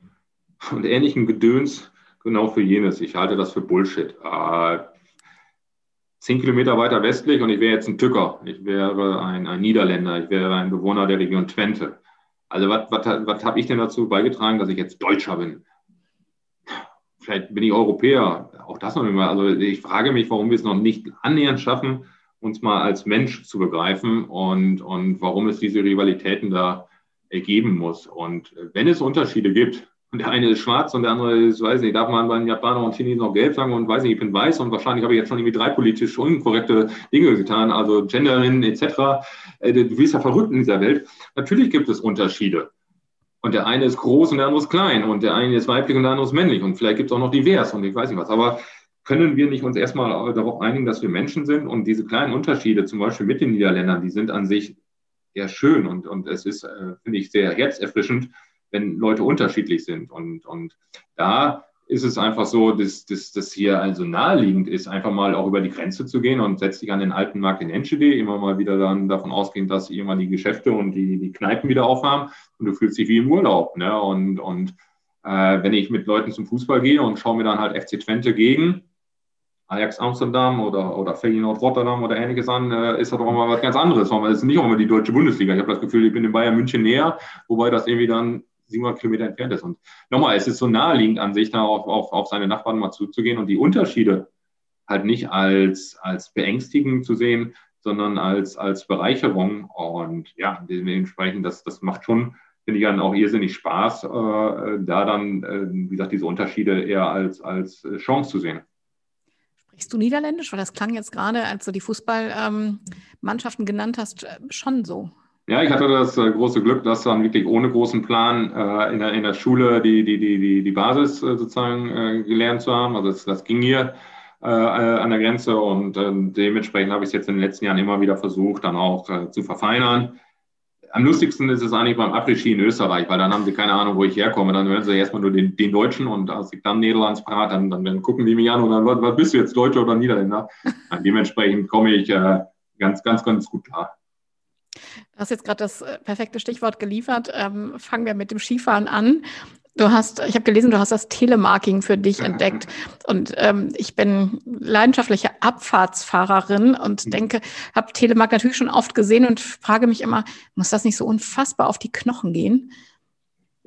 und ähnlichen Gedöns genau für jenes. Ich halte das für Bullshit. Äh, zehn Kilometer weiter westlich und ich wäre jetzt ein Tücker. Ich wäre ein, ein Niederländer. Ich wäre ein Bewohner der Region Twente. Also was, habe ich denn dazu beigetragen, dass ich jetzt Deutscher bin? Vielleicht bin ich Europäer. Auch das noch nicht mal. Also ich frage mich, warum wir es noch nicht annähernd schaffen, uns mal als Mensch zu begreifen und, und warum es diese Rivalitäten da ergeben muss. Und wenn es Unterschiede gibt, und der eine ist schwarz und der andere ist, weiß nicht, darf man beim Japaner und Chinesen noch gelb sagen und weiß nicht, ich bin weiß und wahrscheinlich habe ich jetzt schon irgendwie drei politisch unkorrekte Dinge getan, also Genderin etc. Äh, du bist ja verrückt in dieser Welt. Natürlich gibt es Unterschiede. Und der eine ist groß und der andere ist klein und der eine ist weiblich und der andere ist männlich und vielleicht gibt es auch noch divers und ich weiß nicht was. Aber können wir nicht uns erstmal darauf einigen, dass wir Menschen sind und diese kleinen Unterschiede, zum Beispiel mit den Niederländern, die sind an sich eher schön und, und es ist, äh, finde ich, sehr herzerfrischend, wenn Leute unterschiedlich sind. Und, und da ist es einfach so, dass, dass das hier also naheliegend ist, einfach mal auch über die Grenze zu gehen und setzt dich an den alten Markt in Enschede, immer mal wieder dann davon ausgehen, dass irgendwann die Geschäfte und die, die Kneipen wieder aufhaben und du fühlst dich wie im Urlaub. Ne? Und, und äh, wenn ich mit Leuten zum Fußball gehe und schaue mir dann halt FC Twente gegen, Ajax Amsterdam oder, oder Feyenoord Rotterdam oder ähnliches an, äh, ist das doch mal was ganz anderes. Es ist nicht auch immer die deutsche Bundesliga. Ich habe das Gefühl, ich bin in Bayern München näher, wobei das irgendwie dann 700 Kilometer entfernt ist. Und nochmal, es ist so naheliegend an sich, da auf, auf, auf seine Nachbarn mal zuzugehen und die Unterschiede halt nicht als, als beängstigend zu sehen, sondern als, als Bereicherung. Und ja, dementsprechend, das, das macht schon, finde ich, dann auch irrsinnig Spaß, äh, da dann, äh, wie gesagt, diese Unterschiede eher als, als Chance zu sehen. Sprichst du Niederländisch? Weil das klang jetzt gerade, als du die Fußballmannschaften ähm, genannt hast, äh, schon so. Ja, ich hatte das äh, große Glück, das dann wirklich ohne großen Plan äh, in, der, in der Schule die, die, die, die, die Basis äh, sozusagen äh, gelernt zu haben. Also das, das ging hier äh, äh, an der Grenze und dementsprechend habe ich es jetzt in den letzten Jahren immer wieder versucht, dann auch zu verfeinern. am lustigsten ist es eigentlich beim Après-Ski in Österreich, weil dann haben sie keine Ahnung, wo ich herkomme. Dann hören sie erstmal nur den, den Deutschen und als ich dann Niederlands Prat, dann, dann, gucken die mich an und dann, was, was bist du jetzt, Deutscher oder Niederländer? dementsprechend komme ich äh, ganz, ganz, ganz gut klar. Du hast jetzt gerade das äh, perfekte Stichwort geliefert. Ähm, fangen wir mit dem Skifahren an. Du hast, ich habe gelesen, du hast das Telemarking für dich entdeckt. Und ähm, ich bin leidenschaftliche Abfahrtsfahrerin und mhm. denke, habe Telemark natürlich schon oft gesehen und frage mich immer, muss das nicht so unfassbar auf die Knochen gehen?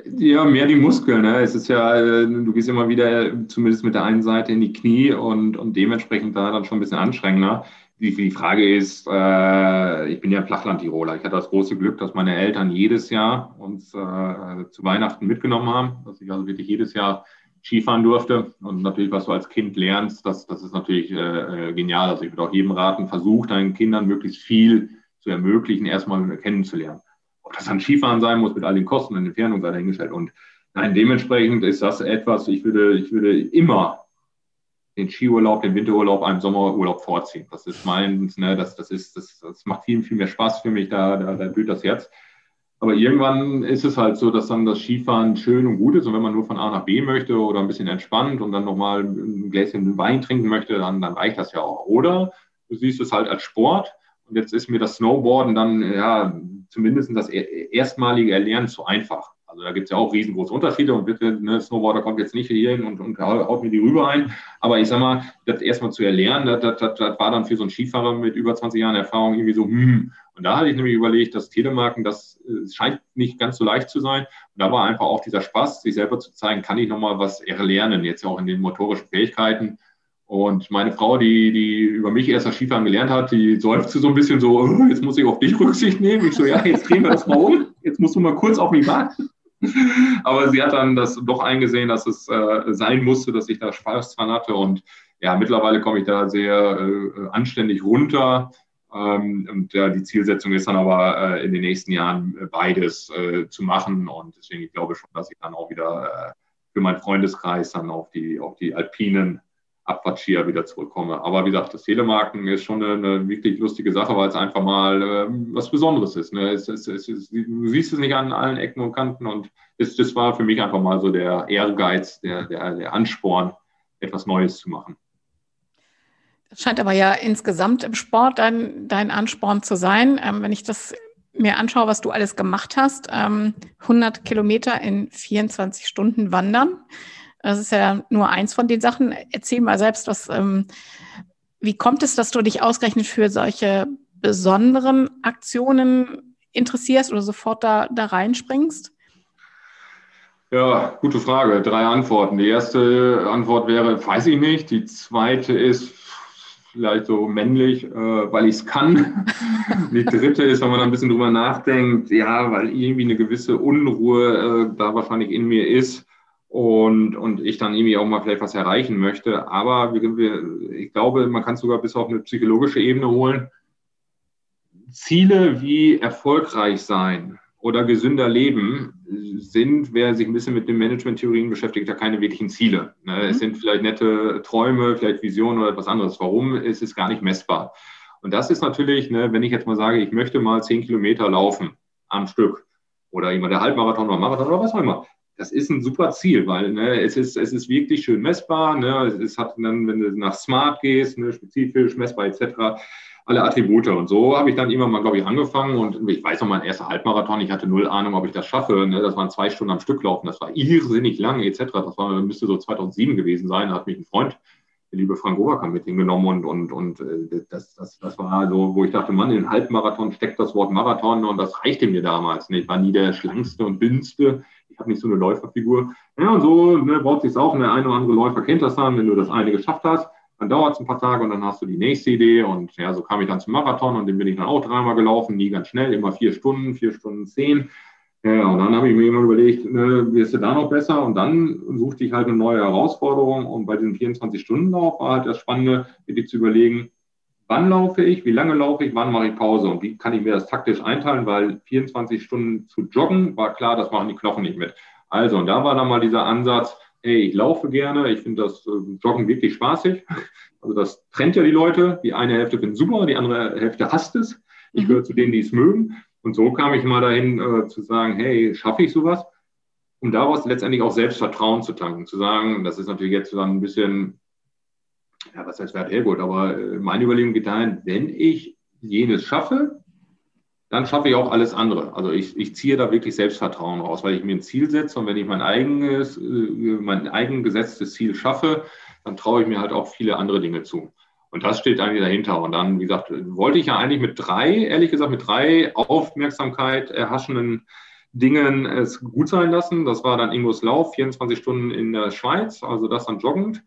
Ja, mehr die Muskeln. Ne? Es ist ja, äh, du gehst immer wieder zumindest mit der einen Seite in die Knie und, und dementsprechend da dann schon ein bisschen anstrengender. Die, die Frage ist, äh, ich bin ja Flachland-Tiroler. Ich hatte das große Glück, dass meine Eltern jedes Jahr uns äh, zu Weihnachten mitgenommen haben, dass ich also wirklich jedes Jahr Skifahren durfte. Und natürlich, was du als Kind lernst, das, das ist natürlich äh, äh genial. Also ich würde auch jedem raten, versuch deinen Kindern möglichst viel zu ermöglichen, erstmal kennenzulernen. Ob das dann Skifahren sein muss, mit all den Kosten und Entfernungen sei dahingestellt. Und nein, dementsprechend ist das etwas, ich würde, ich würde immer den Skiurlaub, den Winterurlaub einem Sommerurlaub vorziehen. Das ist meins, ne, das, das, ist, das, das macht viel, viel mehr Spaß für mich, da, da, da blüht das Herz. Aber irgendwann ist es halt so, dass dann das Skifahren schön und gut ist. Und wenn man nur von A nach B möchte oder ein bisschen entspannt und dann nochmal ein Gläschen Wein trinken möchte, dann, dann reicht das ja auch. Oder du siehst es halt als Sport. Und jetzt ist mir das Snowboarden dann, ja, zumindest das erstmalige Erlernen zu einfach. Also da gibt es ja auch riesengroße Unterschiede und bitte, ne, Snowboarder kommt jetzt nicht hier hin und, und haut mir die rüber ein. Aber ich sag mal, das erstmal zu erlernen, das, das, das, das war dann für so einen Skifahrer mit über 20 Jahren Erfahrung irgendwie so, hm. Und da hatte ich nämlich überlegt, dass Telemarken, das äh, scheint nicht ganz so leicht zu sein. Und da war einfach auch dieser Spaß, sich selber zu zeigen, kann ich nochmal was erlernen, jetzt auch in den motorischen Fähigkeiten. Und meine Frau, die, die über mich erst das Skifahren gelernt hat, die seufzte so ein bisschen so, oh, jetzt muss ich auf dich Rücksicht nehmen. Ich so, ja, jetzt drehen wir das mal um. Jetzt musst du mal kurz auf mich warten. Aber sie hat dann das doch eingesehen, dass es äh, sein musste, dass ich da Spaß dran hatte. Und ja, mittlerweile komme ich da sehr äh, anständig runter. Ähm, und ja, die Zielsetzung ist dann aber äh, in den nächsten Jahren äh, beides äh, zu machen. Und deswegen, ich glaube schon, dass ich dann auch wieder äh, für meinen Freundeskreis dann auf die, auf die alpinen Abfahrtskier wieder zurückkomme. Aber wie gesagt, das Telemarken ist schon eine, eine wirklich lustige Sache, weil es einfach mal äh, was Besonderes ist. Ne? Es, es, es, du siehst es nicht an allen Ecken und Kanten und das war für mich einfach mal so der Ehrgeiz, der, der, der Ansporn, etwas Neues zu machen. Das scheint aber ja insgesamt im Sport dein, dein Ansporn zu sein. Ähm, wenn ich das mir anschaue, was du alles gemacht hast, ähm, 100 Kilometer in 24 Stunden wandern. Das ist ja nur eins von den Sachen. Erzähl mal selbst, was, ähm, wie kommt es, dass du dich ausgerechnet für solche besonderen Aktionen interessierst oder sofort da, da reinspringst? Ja, gute Frage. Drei Antworten. Die erste Antwort wäre, weiß ich nicht. Die zweite ist vielleicht so männlich, äh, weil ich es kann. Die dritte ist, wenn man ein bisschen drüber nachdenkt, ja, weil irgendwie eine gewisse Unruhe äh, da wahrscheinlich in mir ist und, und ich dann irgendwie auch mal vielleicht was erreichen möchte. Aber wir, wir, ich glaube, man kann es sogar bis auf eine psychologische Ebene holen. Ziele wie erfolgreich sein oder gesünder leben sind, wer sich ein bisschen mit den Management-Theorien beschäftigt, ja keine wirklichen Ziele. Ne? Mhm. Es sind vielleicht nette Träume, vielleicht Visionen oder etwas anderes. Warum? Es ist gar nicht messbar. Und das ist natürlich, ne, wenn ich jetzt mal sage, ich möchte mal zehn Kilometer laufen am Stück oder jemand der Halbmarathon oder Marathon oder was auch immer, das ist ein super Ziel, weil ne, es, ist, es ist wirklich schön messbar. Ne, es hat dann, wenn du nach Smart gehst, ne, spezifisch, messbar etc., alle Attribute. Und so habe ich dann immer mal, glaube ich, angefangen. Und ich weiß noch, mein erster Halbmarathon, ich hatte null Ahnung, ob ich das schaffe. Ne, das waren zwei Stunden am Stück laufen. Das war irrsinnig lang etc. Das war, müsste so 2007 gewesen sein. Da hat mich ein Freund der liebe Frank Overkamp mit hingenommen und, und, und äh, das, das, das war so, wo ich dachte, Mann, in den Halbmarathon steckt das Wort Marathon und das reichte mir damals. Ich war nie der schlankste und dünnste habe nicht so eine Läuferfigur. Ja, und so ne, baut sich auch. Und der eine oder andere Läufer kennt das dann, wenn du das eine geschafft hast. Dann dauert es ein paar Tage und dann hast du die nächste Idee. Und ja, so kam ich dann zum Marathon und den bin ich dann auch dreimal gelaufen, nie ganz schnell, immer vier Stunden, vier Stunden zehn. Ja, und dann habe ich mir immer überlegt, ne, wirst du da noch besser? Und dann suchte ich halt eine neue Herausforderung. Und bei diesem 24-Stunden-Lauf war halt das Spannende, dir zu überlegen, wann laufe ich, wie lange laufe ich, wann mache ich Pause und wie kann ich mir das taktisch einteilen, weil 24 Stunden zu joggen war klar, das machen die Knochen nicht mit. Also, und da war dann mal dieser Ansatz, hey, ich laufe gerne, ich finde das äh, Joggen wirklich spaßig. Also das trennt ja die Leute. Die eine Hälfte findet super, die andere Hälfte hasst es. Ich mhm. gehöre zu denen, die es mögen. Und so kam ich mal dahin äh, zu sagen, hey, schaffe ich sowas? Um daraus letztendlich auch Selbstvertrauen zu tanken, zu sagen, das ist natürlich jetzt dann ein bisschen, ja, was heißt Wert Herrgott, aber äh, meine Überlegung geht dahin, wenn ich jenes schaffe, dann schaffe ich auch alles andere. Also ich, ich ziehe da wirklich Selbstvertrauen raus, weil ich mir ein Ziel setze und wenn ich mein eigenes, äh, mein eigen gesetztes Ziel schaffe, dann traue ich mir halt auch viele andere Dinge zu. Und das steht eigentlich dahinter. Und dann, wie gesagt, wollte ich ja eigentlich mit drei, ehrlich gesagt, mit drei Aufmerksamkeit erhaschenden Dingen es gut sein lassen. Das war dann Ingos Lauf, 24 Stunden in der Schweiz, also das dann joggend.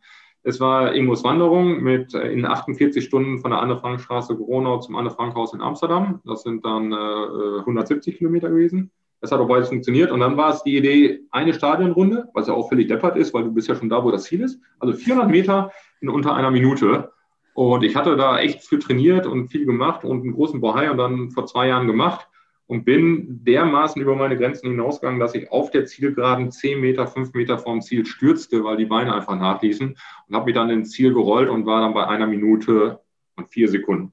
Es war Ingos Wanderung mit äh, in 48 Stunden von der Anne-Frank-Straße Gronau zum Anne-Frank-Haus in Amsterdam. Das sind dann äh, 170 Kilometer gewesen. Das hat auch beides funktioniert. Und dann war es die Idee, eine Stadionrunde, was ja auch völlig deppert ist, weil du bist ja schon da, wo das Ziel ist. Also 400 Meter in unter einer Minute. Und ich hatte da echt viel trainiert und viel gemacht und einen großen Bohai und dann vor zwei Jahren gemacht und bin dermaßen über meine Grenzen hinausgegangen, dass ich auf der Zielgeraden 10 Meter, 5 Meter vorm Ziel stürzte, weil die Beine einfach nachließen und habe mich dann ins Ziel gerollt und war dann bei einer Minute und vier Sekunden.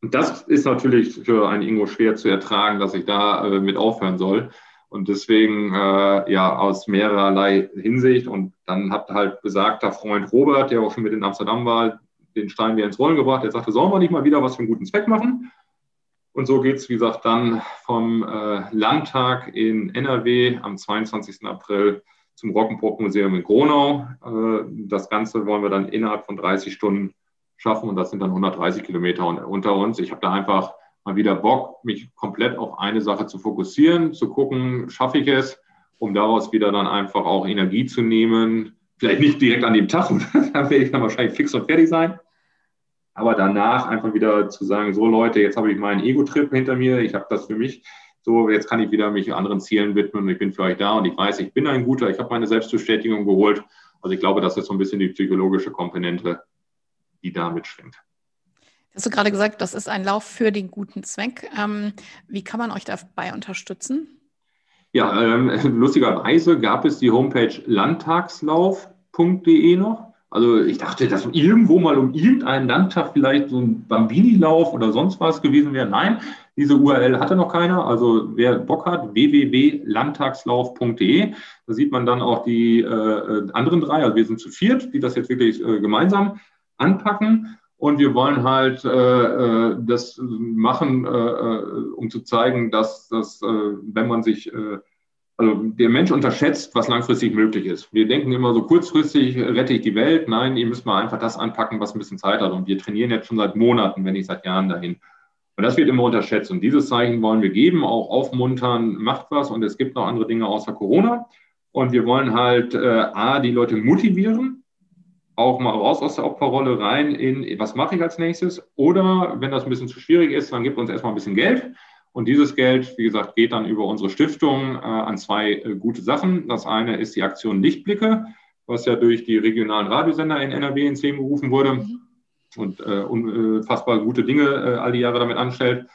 Und das ist natürlich für einen Ingo schwer zu ertragen, dass ich da äh, mit aufhören soll. Und deswegen, äh, ja, aus mehrerlei Hinsicht. Und dann hat halt besagter Freund Robert, der auch schon mit in Amsterdam war, den Stein wieder ins Rollen gebracht. Er sagte, sollen wir nicht mal wieder was für einen guten Zweck machen? Und so geht es, wie gesagt, dann vom äh, Landtag in NRW am 22. April zum Rock'n'Pop-Museum in Gronau. Äh, das Ganze wollen wir dann innerhalb von 30 Stunden schaffen und das sind dann 130 Kilometer unter uns. Ich habe da einfach mal wieder Bock, mich komplett auf eine Sache zu fokussieren, zu gucken, schaffe ich es, um daraus wieder dann einfach auch Energie zu nehmen. Vielleicht nicht direkt an dem Tag, dann werde ich dann wahrscheinlich fix und fertig sein. Aber danach einfach wieder zu sagen, so Leute, jetzt habe ich meinen Ego-Trip hinter mir, ich habe das für mich, so jetzt kann ich wieder mich anderen Zielen widmen und ich bin für euch da und ich weiß, ich bin ein guter, ich habe meine Selbstbestätigung geholt. Also ich glaube, das ist so ein bisschen die psychologische Komponente, die da mitschwingt. Hast du gerade gesagt, das ist ein Lauf für den guten Zweck. Ähm, wie kann man euch dabei unterstützen? Ja, ähm, lustigerweise gab es die Homepage landtagslauf.de noch. Also ich dachte, dass irgendwo mal um irgendeinen Landtag vielleicht so ein Bambini-Lauf oder sonst was gewesen wäre. Nein, diese URL hatte noch keiner. Also wer Bock hat, www.landtagslauf.de. Da sieht man dann auch die äh, anderen drei. Also wir sind zu viert, die das jetzt wirklich äh, gemeinsam anpacken. Und wir wollen halt äh, äh das machen, äh, äh, um zu zeigen, dass, dass wenn man sich also der Mensch unterschätzt, was langfristig möglich ist. Wir denken immer so kurzfristig rette ich die Welt. Nein, ihr müsst mal einfach das anpacken, was ein bisschen Zeit hat. Und wir trainieren jetzt schon seit Monaten, wenn nicht seit Jahren dahin. Und das wird immer unterschätzt. Und dieses Zeichen wollen wir geben, auch aufmuntern, macht was. Und es gibt noch andere Dinge außer Corona. Und wir wollen halt äh, A, die Leute motivieren, auch mal raus aus der Opferrolle rein in, was mache ich als nächstes? Oder wenn das ein bisschen zu schwierig ist, dann gibt uns erstmal ein bisschen Geld und dieses Geld, wie gesagt, geht dann über unsere Stiftung äh, an zwei äh, gute Sachen. Das eine ist die Aktion Lichtblicke, was ja durch die regionalen Radiosender in NRW ins Leben gerufen wurde mhm. und äh, unfassbar gute Dinge äh, all die Jahre damit anstellt.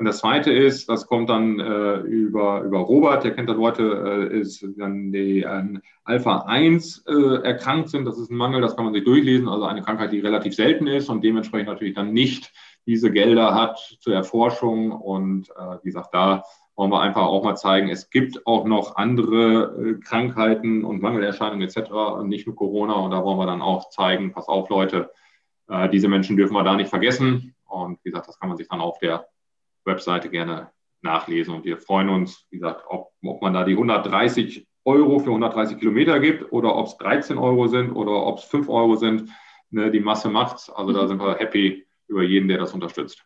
Und das zweite ist, das kommt dann äh, über, über Robert, der kennt das Leute, äh, ist dann die an Alpha 1 äh, erkrankt sind. Das ist ein Mangel, das kann man sich durchlesen. Also eine Krankheit, die relativ selten ist und dementsprechend natürlich dann nicht diese Gelder hat zur Erforschung. Und äh, wie gesagt, da wollen wir einfach auch mal zeigen, es gibt auch noch andere äh, Krankheiten und Mangelerscheinungen etc. Und nicht nur Corona. Und da wollen wir dann auch zeigen, pass auf Leute, äh, diese Menschen dürfen wir da nicht vergessen. Und wie gesagt, das kann man sich dann auf der Webseite gerne nachlesen. Und wir freuen uns, wie gesagt, ob, ob man da die 130 Euro für 130 Kilometer gibt oder ob es 13 Euro sind oder ob es 5 Euro sind. Ne, die Masse macht's. Also da mhm. sind wir happy, über jeden, der das unterstützt.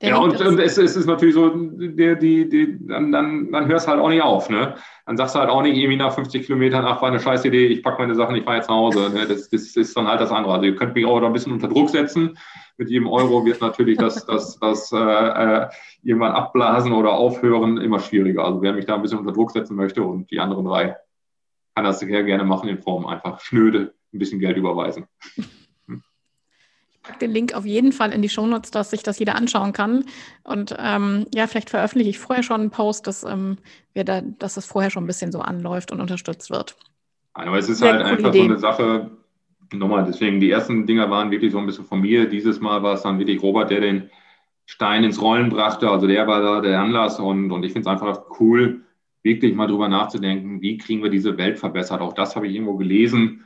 Der ja, und, und es, es, ist natürlich so, der, die, die, dann, dann, dann hörst halt auch nicht auf. Ne? Dann sagst du halt auch nicht irgendwie nach 50 Kilometern, ach, war eine scheiß Idee, ich packe meine Sachen, ich fahre jetzt nach Hause. Ne? Das, das ist dann halt das andere. Also ihr könnt mich auch da ein bisschen unter Druck setzen. Mit jedem Euro wird natürlich das, das, das äh, äh, irgendwann abblasen oder aufhören immer schwieriger. Also wer mich da ein bisschen unter Druck setzen möchte und die anderen drei, kann das sehr gerne machen in Form einfach schnöde ein bisschen Geld überweisen packe den Link auf jeden Fall in die Shownotes, dass sich das jeder anschauen kann. Und ähm, ja, vielleicht veröffentliche ich vorher schon einen Post, dass, ähm, wir da, dass das vorher schon ein bisschen so anläuft und unterstützt wird. Aber es ist Sehr halt einfach Idee. so eine Sache, nochmal, deswegen die ersten Dinger waren wirklich so ein bisschen von mir. Dieses Mal war es dann wirklich Robert, der den Stein ins Rollen brachte. Also der war da der Anlass und, und ich finde es einfach cool, wirklich mal drüber nachzudenken, wie kriegen wir diese Welt verbessert. Auch das habe ich irgendwo gelesen.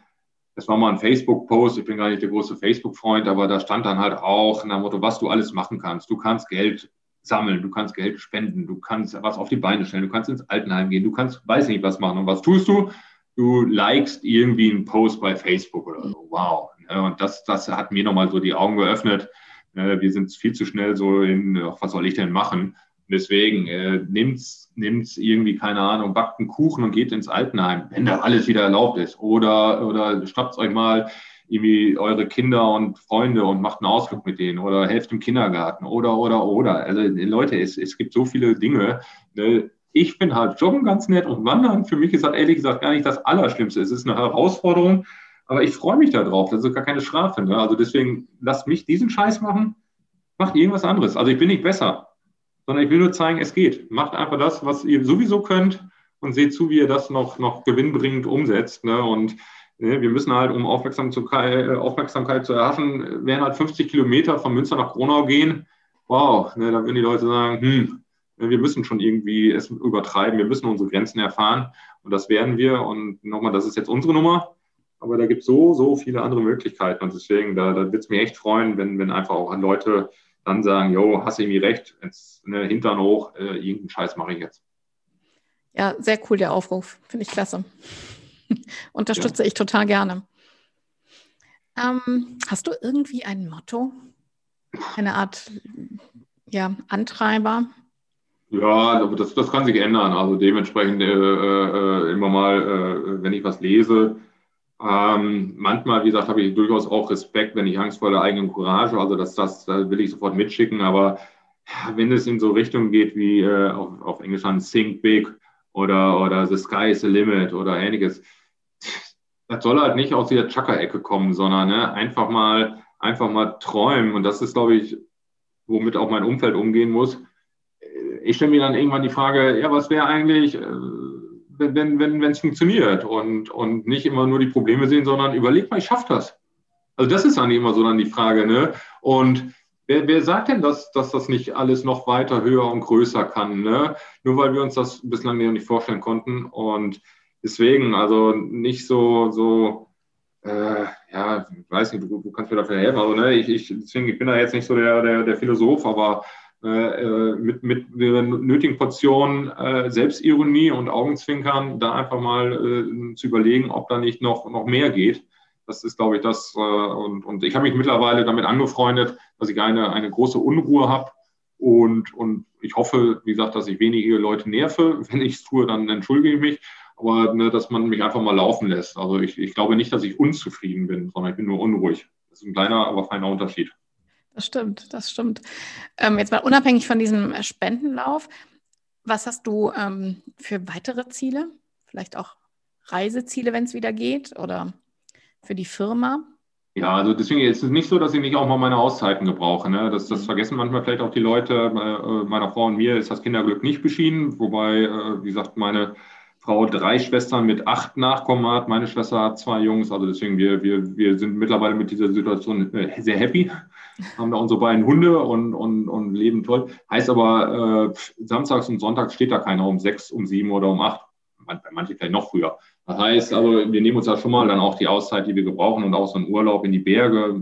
Das war mal ein Facebook-Post. Ich bin gar nicht der große Facebook-Freund, aber da stand dann halt auch nach dem Motto, was du alles machen kannst. Du kannst Geld sammeln, du kannst Geld spenden, du kannst was auf die Beine stellen, du kannst ins Altenheim gehen, du kannst, weiß nicht, was machen. Und was tust du? Du likest irgendwie einen Post bei Facebook oder so. Wow. Und das, das hat mir nochmal so die Augen geöffnet. Wir sind viel zu schnell so in, was soll ich denn machen? Deswegen äh, nimmt's, nimmt's irgendwie, keine Ahnung, backt einen Kuchen und geht ins Altenheim, wenn da alles wieder erlaubt ist. Oder, oder schnappt euch mal irgendwie eure Kinder und Freunde und macht einen Ausflug mit denen oder helft im Kindergarten oder, oder, oder. Also Leute, es, es gibt so viele Dinge. Ne? Ich bin halt Joggen ganz nett und Wandern. Für mich ist das ehrlich gesagt gar nicht das Allerschlimmste. Es ist eine Herausforderung, aber ich freue mich darauf. Das ist gar keine Strafe. Ne? Also deswegen lasst mich diesen Scheiß machen. Macht irgendwas anderes. Also ich bin nicht besser, sondern ich will nur zeigen, es geht. Macht einfach das, was ihr sowieso könnt und seht zu, wie ihr das noch, noch gewinnbringend umsetzt. Ne? Und Ne, wir müssen halt, um Aufmerksamkeit, Aufmerksamkeit zu erhaschen, werden halt 50 Kilometer von Münster nach Gronau gehen. Wow, ne, da würden die Leute sagen, hm, ne, wir müssen schon irgendwie es übertreiben, wir müssen unsere Grenzen erfahren und das werden wir. Und nochmal, das ist jetzt unsere Nummer, aber da gibt es so, so viele andere Möglichkeiten und deswegen, da, da wird es mir echt freuen, wenn, wenn einfach auch Leute dann sagen, jo, hast irgendwie recht, jetzt ne, Hintern hoch, äh, irgendeinen Scheiß mache ich jetzt. Ja, sehr cool der Aufruf, finde ich klasse. Unterstütze ja. ich total gerne. Ähm, hast du irgendwie ein Motto? Eine Art ja, Antreiber? Ja, das, das kann sich ändern. Also dementsprechend äh, äh, immer mal, äh, wenn ich was lese, ähm, manchmal, wie gesagt, habe ich durchaus auch Respekt, wenn ich Angst vor der eigenen Courage, also das, das, das will ich sofort mitschicken, aber wenn es in so Richtungen geht wie äh, auf, auf Englisch dann Think Big oder, oder The Sky is the Limit oder ähnliches, das soll halt nicht aus der Chaka-Ecke kommen, sondern ne, einfach mal, einfach mal träumen. Und das ist, glaube ich, womit auch mein Umfeld umgehen muss. Ich stelle mir dann irgendwann die Frage, ja, was wäre eigentlich, äh, wenn wenn wenn es funktioniert und, und nicht immer nur die Probleme sehen, sondern überleg mal, ich schaffe das. Also das ist eigentlich immer so dann die Frage. Ne? Und wer, wer sagt denn, dass, dass das nicht alles noch weiter, höher und größer kann? Ne? Nur weil wir uns das bislang nicht vorstellen konnten. Und deswegen, also nicht so, so äh, ja, ich weiß nicht, du, du kannst mir dafür helfen. Also, ne, ich, ich, deswegen, ich bin da jetzt nicht so der, der, der Philosoph, aber mit, mit der nötigen Portion äh, Selbstironie und Augenzwinkern da einfach mal äh, zu überlegen, ob da nicht noch, noch mehr geht. Das ist, glaube ich, das. Äh, und, und ich habe mich mittlerweile damit angefreundet, dass ich eine, eine große Unruhe habe. Und, und ich hoffe, wie gesagt, dass ich wenige Leute nerve. Wenn ich es tue, dann entschuldige ich mich aber ne, dass man mich einfach mal laufen lässt. Also ich, ich glaube nicht, dass ich unzufrieden bin, sondern ich bin nur unruhig. Das ist ein kleiner, aber feiner Unterschied. Das stimmt, das stimmt. Ähm, jetzt mal unabhängig von diesem Spendenlauf, was hast du ähm, für weitere Ziele? Vielleicht auch Reiseziele, wenn es wieder geht oder für die Firma? Ja, also deswegen ist es nicht so, dass ich nicht auch mal meine Auszeiten gebrauche. Ne? Das, das mhm. vergessen manchmal vielleicht auch die Leute. Äh, meiner Frau und mir ist das Kinderglück nicht beschieden, wobei, äh, wie gesagt, meine Frau drei Schwestern mit acht Nachkommen hat. Meine Schwester hat zwei Jungs. Also deswegen, wir, wir, wir sind mittlerweile mit dieser Situation äh, sehr happy. Haben da unsere beiden Hunde und, und, und leben toll. Heißt aber, äh, samstags und sonntags steht da keiner um sechs, um sieben oder um acht. Bei manchen vielleicht noch früher. Das heißt, also wir nehmen uns da schon mal dann auch die Auszeit, die wir gebrauchen und auch so einen Urlaub in die Berge,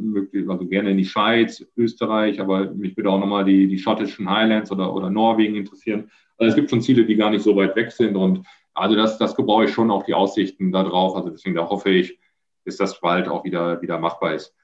also gerne in die Schweiz, Österreich, aber mich würde auch nochmal die, die schottischen Highlands oder, oder Norwegen interessieren. Also es gibt schon Ziele, die gar nicht so weit weg sind und also das, das ich schon auch die Aussichten darauf. Also deswegen da hoffe ich, dass das bald auch wieder, wieder machbar ist.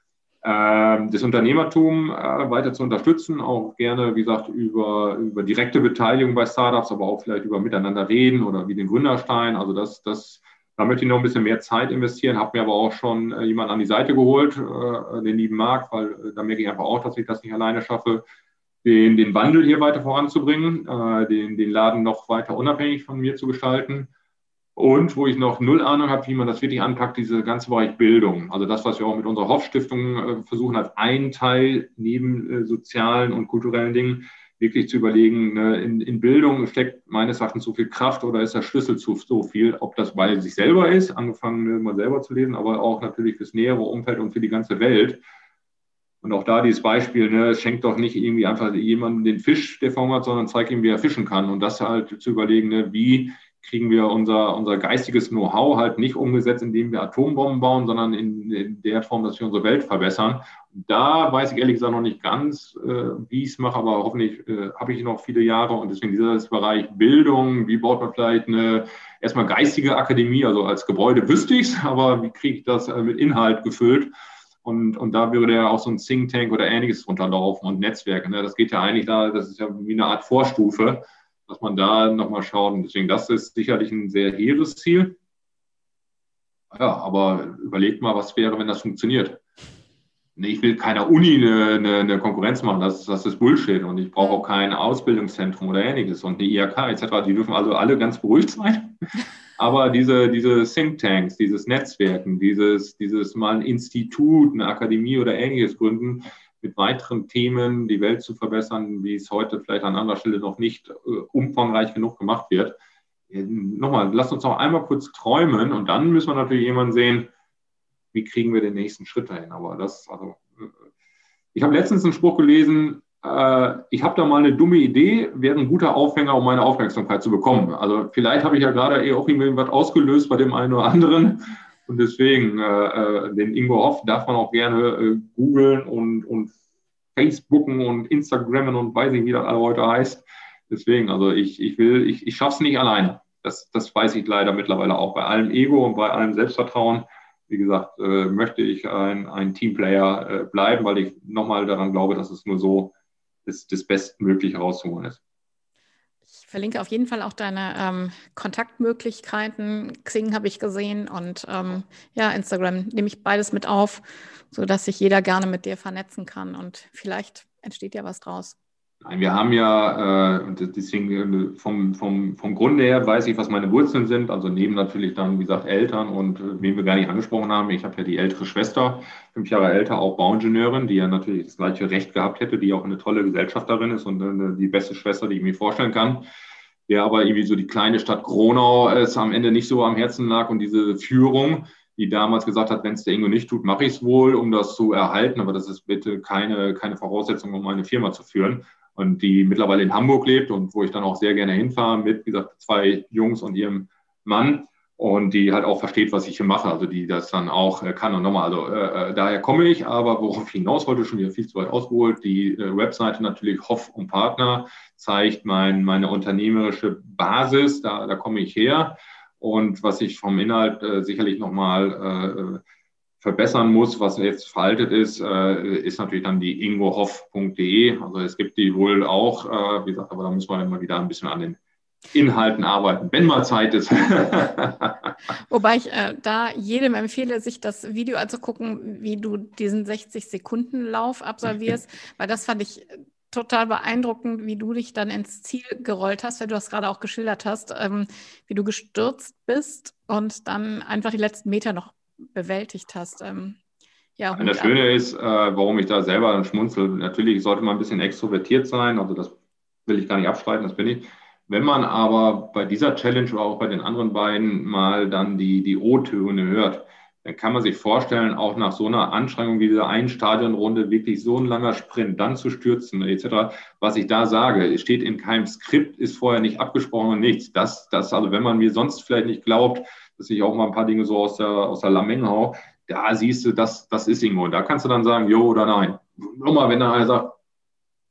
Ähm, das Unternehmertum äh, weiter zu unterstützen, auch gerne, wie gesagt, über, über direkte Beteiligung bei Startups, aber auch vielleicht über Miteinander reden oder wie den Gründerstein. Also das, das, da möchte ich noch ein bisschen mehr Zeit investieren, habe mir aber auch schon äh, jemanden an die Seite geholt, äh, den lieben Marc, weil äh, da merke ich einfach auch, dass ich das nicht alleine schaffe den, den Wandel hier weiter voranzubringen, äh, den, den Laden noch weiter unabhängig von mir zu gestalten. Und wo ich noch null Ahnung habe, wie man das wirklich anpackt, diese ganze Bereich Bildung. Also das, was wir auch mit unserer Hoff-Stiftung äh, versuchen, als einen Teil neben äh, sozialen und kulturellen Dingen wirklich zu überlegen, ne, in, in, Bildung steckt meines Erachtens so viel Kraft oder ist der Schlüssel zu so viel, ob das bei sich selber ist, angefangen mal selber zu lesen, aber auch natürlich fürs nähere Umfeld und für die ganze Welt. Und auch da dieses Beispiel, ne, schenkt doch nicht irgendwie einfach jemandem den Fisch, der verhungert, sondern zeigt ihm, wie er fischen kann. Und das halt zu überlegen, ne, wie kriegen wir unser, unser geistiges Know-how halt nicht umgesetzt, indem wir Atombomben bauen, sondern in, in, der Form, dass wir unsere Welt verbessern. Da weiß ich ehrlich gesagt noch nicht ganz, äh, wie ich es mache, aber hoffentlich äh, habe ich noch viele Jahre und deswegen dieser Bereich Bildung, wie baut man vielleicht eine erstmal geistige Akademie, also als Gebäude wüsste ich es, aber wie kriege ich das äh, mit Inhalt gefüllt? Und, und da würde ja auch so ein Think Tank oder ähnliches runterlaufen und Netzwerke. Ne? Das geht ja eigentlich da, das ist ja wie eine Art Vorstufe, dass man da nochmal schaut. Und deswegen, das ist sicherlich ein sehr hehres Ziel. Ja, aber überlegt mal, was wäre, wenn das funktioniert. Ich will keiner Uni eine, eine, eine Konkurrenz machen, das, das ist Bullshit. Und ich brauche auch kein Ausbildungszentrum oder ähnliches. Und die IHK etc., die dürfen also alle ganz beruhigt sein. Aber diese, diese Thinktanks, dieses Netzwerken, dieses, dieses mal ein Institut, eine Akademie oder ähnliches gründen, mit weiteren Themen die Welt zu verbessern, wie es heute vielleicht an anderer Stelle noch nicht äh, umfangreich genug gemacht wird. Nochmal, lasst uns noch einmal kurz träumen und dann müssen wir natürlich jemanden sehen, wie kriegen wir den nächsten Schritt dahin. Aber das, also, äh, ich habe letztens einen Spruch gelesen, äh, ich habe da mal eine dumme Idee, wäre ein guter Aufhänger, um meine Aufmerksamkeit zu bekommen. Also vielleicht habe ich ja gerade eh auch irgendwas ausgelöst bei dem einen oder anderen. Und deswegen, äh, äh, den Ingo Hoff darf man auch gerne äh, googeln und, und Facebooken und Instagrammen und weiß ich, wie das alle heute heißt. Deswegen, also ich, ich will, ich, ich schaffe es nicht alleine. Das, das weiß ich leider mittlerweile auch. Bei allem Ego und bei allem Selbstvertrauen, wie gesagt, äh, möchte ich ein, ein Teamplayer äh, bleiben, weil ich nochmal daran glaube, dass es nur so das, das Bestmögliche rauszuholen ist. Ich verlinke auf jeden Fall auch deine ähm, Kontaktmöglichkeiten. Xing habe ich gesehen und ähm, ja, Instagram nehme ich beides mit auf, sodass sich jeder gerne mit dir vernetzen kann und vielleicht entsteht ja was draus. Nein, wir haben ja, äh, deswegen äh, vom, vom, vom Grunde her weiß ich, was meine Wurzeln sind. Also neben natürlich dann, wie gesagt, Eltern und äh, wen wir gar nicht angesprochen haben. Ich habe ja die ältere Schwester, fünf Jahre älter, auch Bauingenieurin, die ja natürlich das gleiche Recht gehabt hätte, die auch eine tolle Gesellschafterin ist und äh, die beste Schwester, die ich mir vorstellen kann. Der aber irgendwie so die kleine Stadt Gronau es am Ende nicht so am Herzen lag und diese Führung, die damals gesagt hat, wenn es der Ingo nicht tut, mache ich es wohl, um das zu erhalten. Aber das ist bitte keine, keine Voraussetzung, um eine Firma zu führen und die mittlerweile in Hamburg lebt und wo ich dann auch sehr gerne hinfahre mit, wie gesagt, zwei Jungs und ihrem Mann. Und die halt auch versteht, was ich hier mache, also die das dann auch äh, kann und nochmal, also äh, äh, daher komme ich, aber worauf ich hinaus wollte, schon wieder viel zu weit ausgeholt, die äh, Webseite natürlich Hoff und Partner zeigt mein, meine unternehmerische Basis, da, da komme ich her. Und was ich vom Inhalt äh, sicherlich nochmal äh, verbessern muss, was jetzt veraltet ist, äh, ist natürlich dann die ingohoff.de. Also es gibt die wohl auch, äh, wie gesagt, aber da müssen wir immer wieder ein bisschen an den Inhalten arbeiten, wenn mal Zeit ist. Wobei ich äh, da jedem empfehle, sich das Video anzugucken, wie du diesen 60-Sekunden-Lauf absolvierst, weil das fand ich total beeindruckend, wie du dich dann ins Ziel gerollt hast, weil du das gerade auch geschildert hast, ähm, wie du gestürzt bist und dann einfach die letzten Meter noch bewältigt hast. Ähm, ja, das Schöne ist, äh, warum ich da selber dann schmunzel, natürlich sollte man ein bisschen extrovertiert sein, also das will ich gar nicht abstreiten, das bin ich. Wenn man aber bei dieser Challenge oder auch bei den anderen beiden mal dann die, die O-Töne hört, dann kann man sich vorstellen, auch nach so einer Anstrengung wie dieser einen Stadionrunde wirklich so ein langer Sprint dann zu stürzen, etc. Was ich da sage, steht in keinem Skript, ist vorher nicht abgesprochen und nichts. Das, das, also wenn man mir sonst vielleicht nicht glaubt, dass ich auch mal ein paar Dinge so aus der, aus der Lameng hau, da siehst du, das, das ist irgendwo. Da kannst du dann sagen, jo oder nein. Nochmal, wenn dann einer sagt,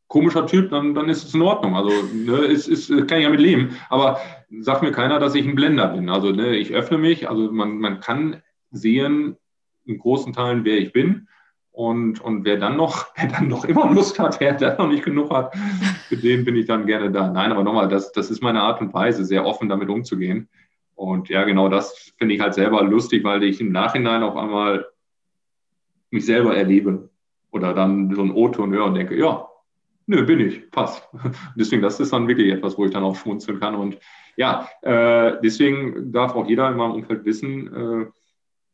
komischer Typ, dann, dann ist es in Ordnung. Also ne, ist, ist, kann ich ja mit leben. Aber sagt mir keiner, dass ich ein Blender bin. Also ne, ich öffne mich. Also man, man kann sehen in großen Teilen, wer ich bin. Und, und wer dann noch, wer dann noch immer Lust hat, wer dann noch nicht genug hat, für den bin ich dann gerne da. Nein, aber nochmal, das, das ist meine Art und Weise, sehr offen damit umzugehen. Und ja, genau das finde ich halt selber lustig, weil ich im Nachhinein auf einmal mich selber erlebe oder dann so ein O-Ton höre und denke, ja, nö, bin ich, passt. Deswegen, das ist dann wirklich etwas, wo ich dann auch schmunzeln kann. Und ja, äh, deswegen darf auch jeder in meinem Umfeld wissen, äh,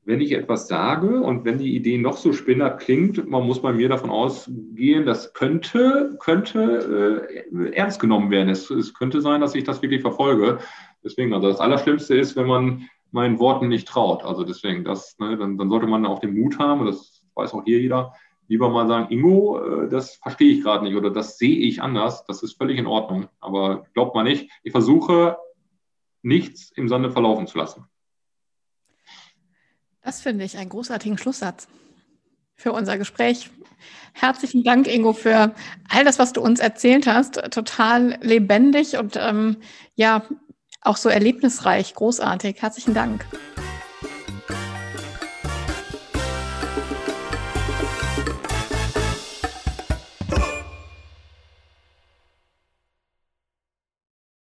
wenn ich etwas sage und wenn die Idee noch so spinnert klingt, man muss bei mir davon ausgehen, das könnte, könnte äh, ernst genommen werden. Es, es könnte sein, dass ich das wirklich verfolge. Deswegen, also das Allerschlimmste ist, wenn man meinen Worten nicht traut. Also deswegen, das, ne, dann, dann sollte man auch den Mut haben, und das weiß auch hier jeder, lieber mal sagen, Ingo, äh, das verstehe ich gerade nicht oder das sehe ich anders. Das ist völlig in Ordnung. Aber glaubt mal nicht, ich versuche nichts im Sande verlaufen zu lassen. Das finde ich einen großartigen Schlusssatz für unser Gespräch. Herzlichen Dank, Ingo, für all das, was du uns erzählt hast. Total lebendig und ähm, ja, auch so erlebnisreich, großartig. Herzlichen Dank.